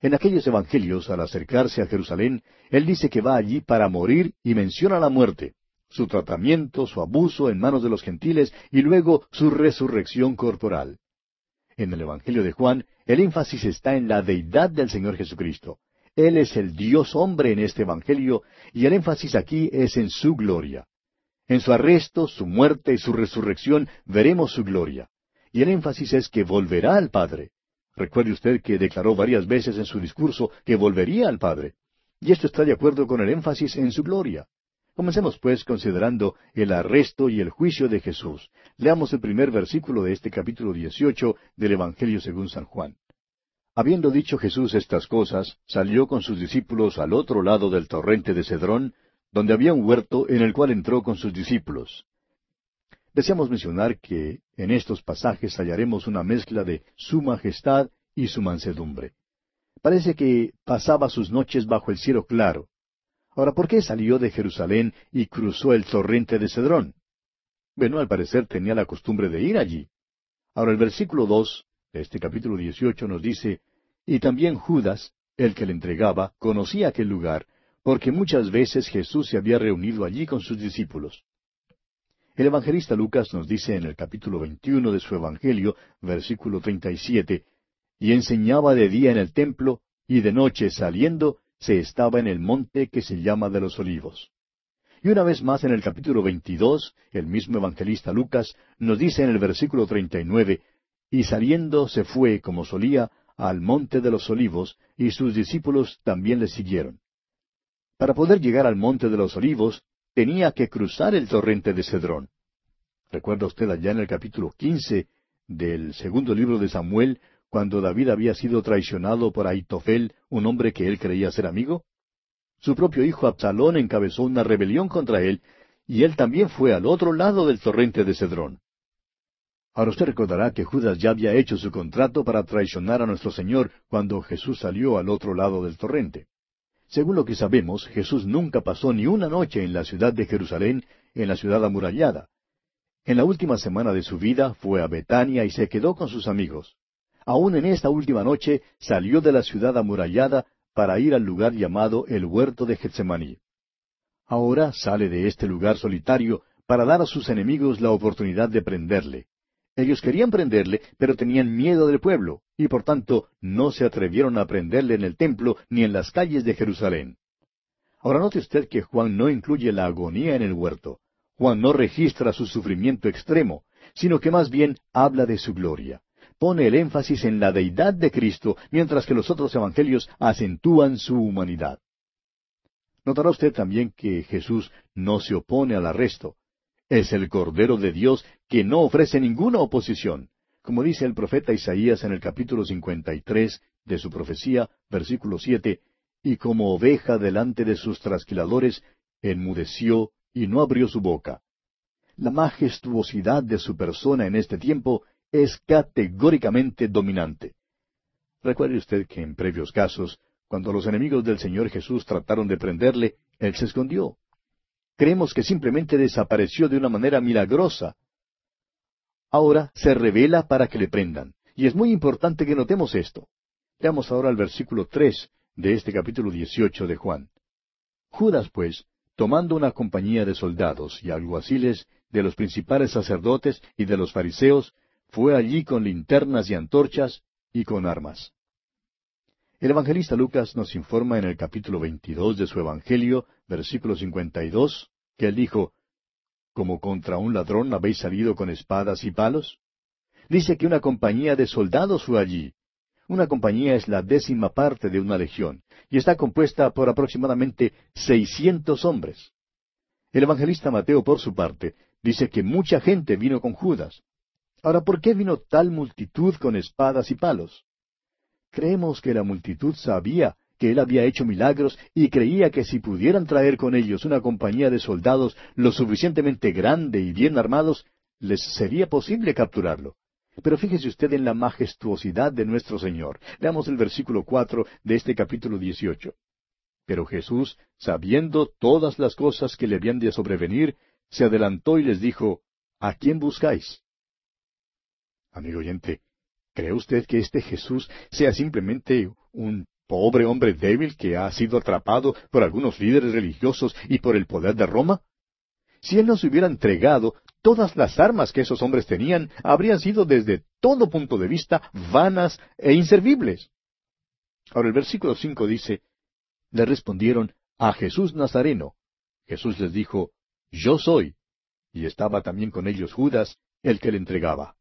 En aquellos evangelios, al acercarse a Jerusalén, Él dice que va allí para morir y menciona la muerte su tratamiento, su abuso en manos de los gentiles y luego su resurrección corporal. En el Evangelio de Juan, el énfasis está en la deidad del Señor Jesucristo. Él es el Dios hombre en este Evangelio y el énfasis aquí es en su gloria. En su arresto, su muerte y su resurrección veremos su gloria. Y el énfasis es que volverá al Padre. Recuerde usted que declaró varias veces en su discurso que volvería al Padre. Y esto está de acuerdo con el énfasis en su gloria. Comencemos pues considerando el arresto y el juicio de Jesús. Leamos el primer versículo de este capítulo 18 del Evangelio según San Juan. Habiendo dicho Jesús estas cosas, salió con sus discípulos al otro lado del torrente de Cedrón, donde había un huerto en el cual entró con sus discípulos. Deseamos mencionar que en estos pasajes hallaremos una mezcla de su majestad y su mansedumbre. Parece que pasaba sus noches bajo el cielo claro, Ahora, ¿por qué salió de Jerusalén y cruzó el torrente de Cedrón? Bueno, al parecer tenía la costumbre de ir allí. Ahora el versículo dos de este capítulo dieciocho nos dice, y también Judas, el que le entregaba, conocía aquel lugar, porque muchas veces Jesús se había reunido allí con sus discípulos. El evangelista Lucas nos dice en el capítulo veintiuno de su Evangelio, versículo treinta y siete, y enseñaba de día en el templo, y de noche saliendo, se estaba en el monte que se llama de los olivos. Y una vez más en el capítulo 22, el mismo evangelista Lucas nos dice en el versículo 39, y saliendo se fue, como solía, al monte de los olivos, y sus discípulos también le siguieron. Para poder llegar al monte de los olivos, tenía que cruzar el torrente de Cedrón. ¿Recuerda usted allá en el capítulo 15 del segundo libro de Samuel, cuando David había sido traicionado por Aitofel, un hombre que él creía ser amigo? Su propio hijo Absalón encabezó una rebelión contra él, y él también fue al otro lado del torrente de Cedrón. Ahora usted recordará que Judas ya había hecho su contrato para traicionar a nuestro Señor cuando Jesús salió al otro lado del torrente. Según lo que sabemos, Jesús nunca pasó ni una noche en la ciudad de Jerusalén, en la ciudad amurallada. En la última semana de su vida fue a Betania y se quedó con sus amigos aún en esta última noche salió de la ciudad amurallada para ir al lugar llamado el huerto de Getsemaní. Ahora sale de este lugar solitario para dar a sus enemigos la oportunidad de prenderle. Ellos querían prenderle, pero tenían miedo del pueblo, y por tanto no se atrevieron a prenderle en el templo ni en las calles de Jerusalén. Ahora note usted que Juan no incluye la agonía en el huerto. Juan no registra su sufrimiento extremo, sino que más bien habla de su gloria pone el énfasis en la deidad de Cristo, mientras que los otros evangelios acentúan su humanidad. Notará usted también que Jesús no se opone al arresto. Es el Cordero de Dios que no ofrece ninguna oposición. Como dice el profeta Isaías en el capítulo 53 de su profecía, versículo 7, y como oveja delante de sus trasquiladores, enmudeció y no abrió su boca. La majestuosidad de su persona en este tiempo es categóricamente dominante. Recuerde usted que en previos casos, cuando los enemigos del Señor Jesús trataron de prenderle, Él se escondió. Creemos que simplemente desapareció de una manera milagrosa. Ahora se revela para que le prendan. Y es muy importante que notemos esto. Veamos ahora el versículo tres de este capítulo dieciocho de Juan. Judas, pues, tomando una compañía de soldados y alguaciles de los principales sacerdotes y de los fariseos, fue allí con linternas y antorchas y con armas. El evangelista Lucas nos informa en el capítulo 22 de su Evangelio, versículo 52, que él dijo, ¿Como contra un ladrón habéis salido con espadas y palos? Dice que una compañía de soldados fue allí. Una compañía es la décima parte de una legión, y está compuesta por aproximadamente seiscientos hombres. El evangelista Mateo, por su parte, dice que mucha gente vino con Judas. Ahora, ¿por qué vino tal multitud con espadas y palos? Creemos que la multitud sabía que él había hecho milagros y creía que si pudieran traer con ellos una compañía de soldados lo suficientemente grande y bien armados, les sería posible capturarlo. Pero fíjese usted en la majestuosidad de nuestro Señor. Veamos el versículo cuatro de este capítulo dieciocho. Pero Jesús, sabiendo todas las cosas que le habían de sobrevenir, se adelantó y les dijo, ¿A quién buscáis? Amigo oyente, ¿Cree usted que este Jesús sea simplemente un pobre hombre débil que ha sido atrapado por algunos líderes religiosos y por el poder de Roma? Si él nos hubiera entregado, todas las armas que esos hombres tenían habrían sido desde todo punto de vista vanas e inservibles. Ahora el versículo cinco dice, le respondieron, a Jesús Nazareno. Jesús les dijo, yo soy. Y estaba también con ellos Judas, el que le entregaba.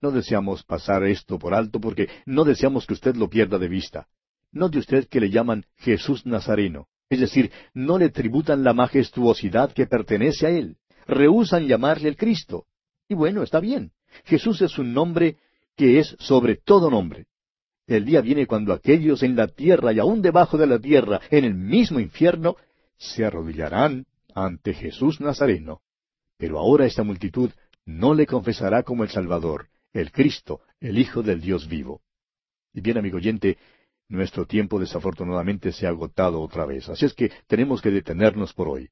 No deseamos pasar esto por alto porque no deseamos que usted lo pierda de vista. Note usted que le llaman Jesús Nazareno, es decir, no le tributan la majestuosidad que pertenece a él. Rehusan llamarle el Cristo. Y bueno, está bien. Jesús es un nombre que es sobre todo nombre. El día viene cuando aquellos en la tierra y aún debajo de la tierra, en el mismo infierno, se arrodillarán ante Jesús Nazareno. Pero ahora esta multitud no le confesará como el Salvador, el Cristo, el Hijo del Dios vivo. Y bien, amigo oyente, nuestro tiempo desafortunadamente se ha agotado otra vez, así es que tenemos que detenernos por hoy.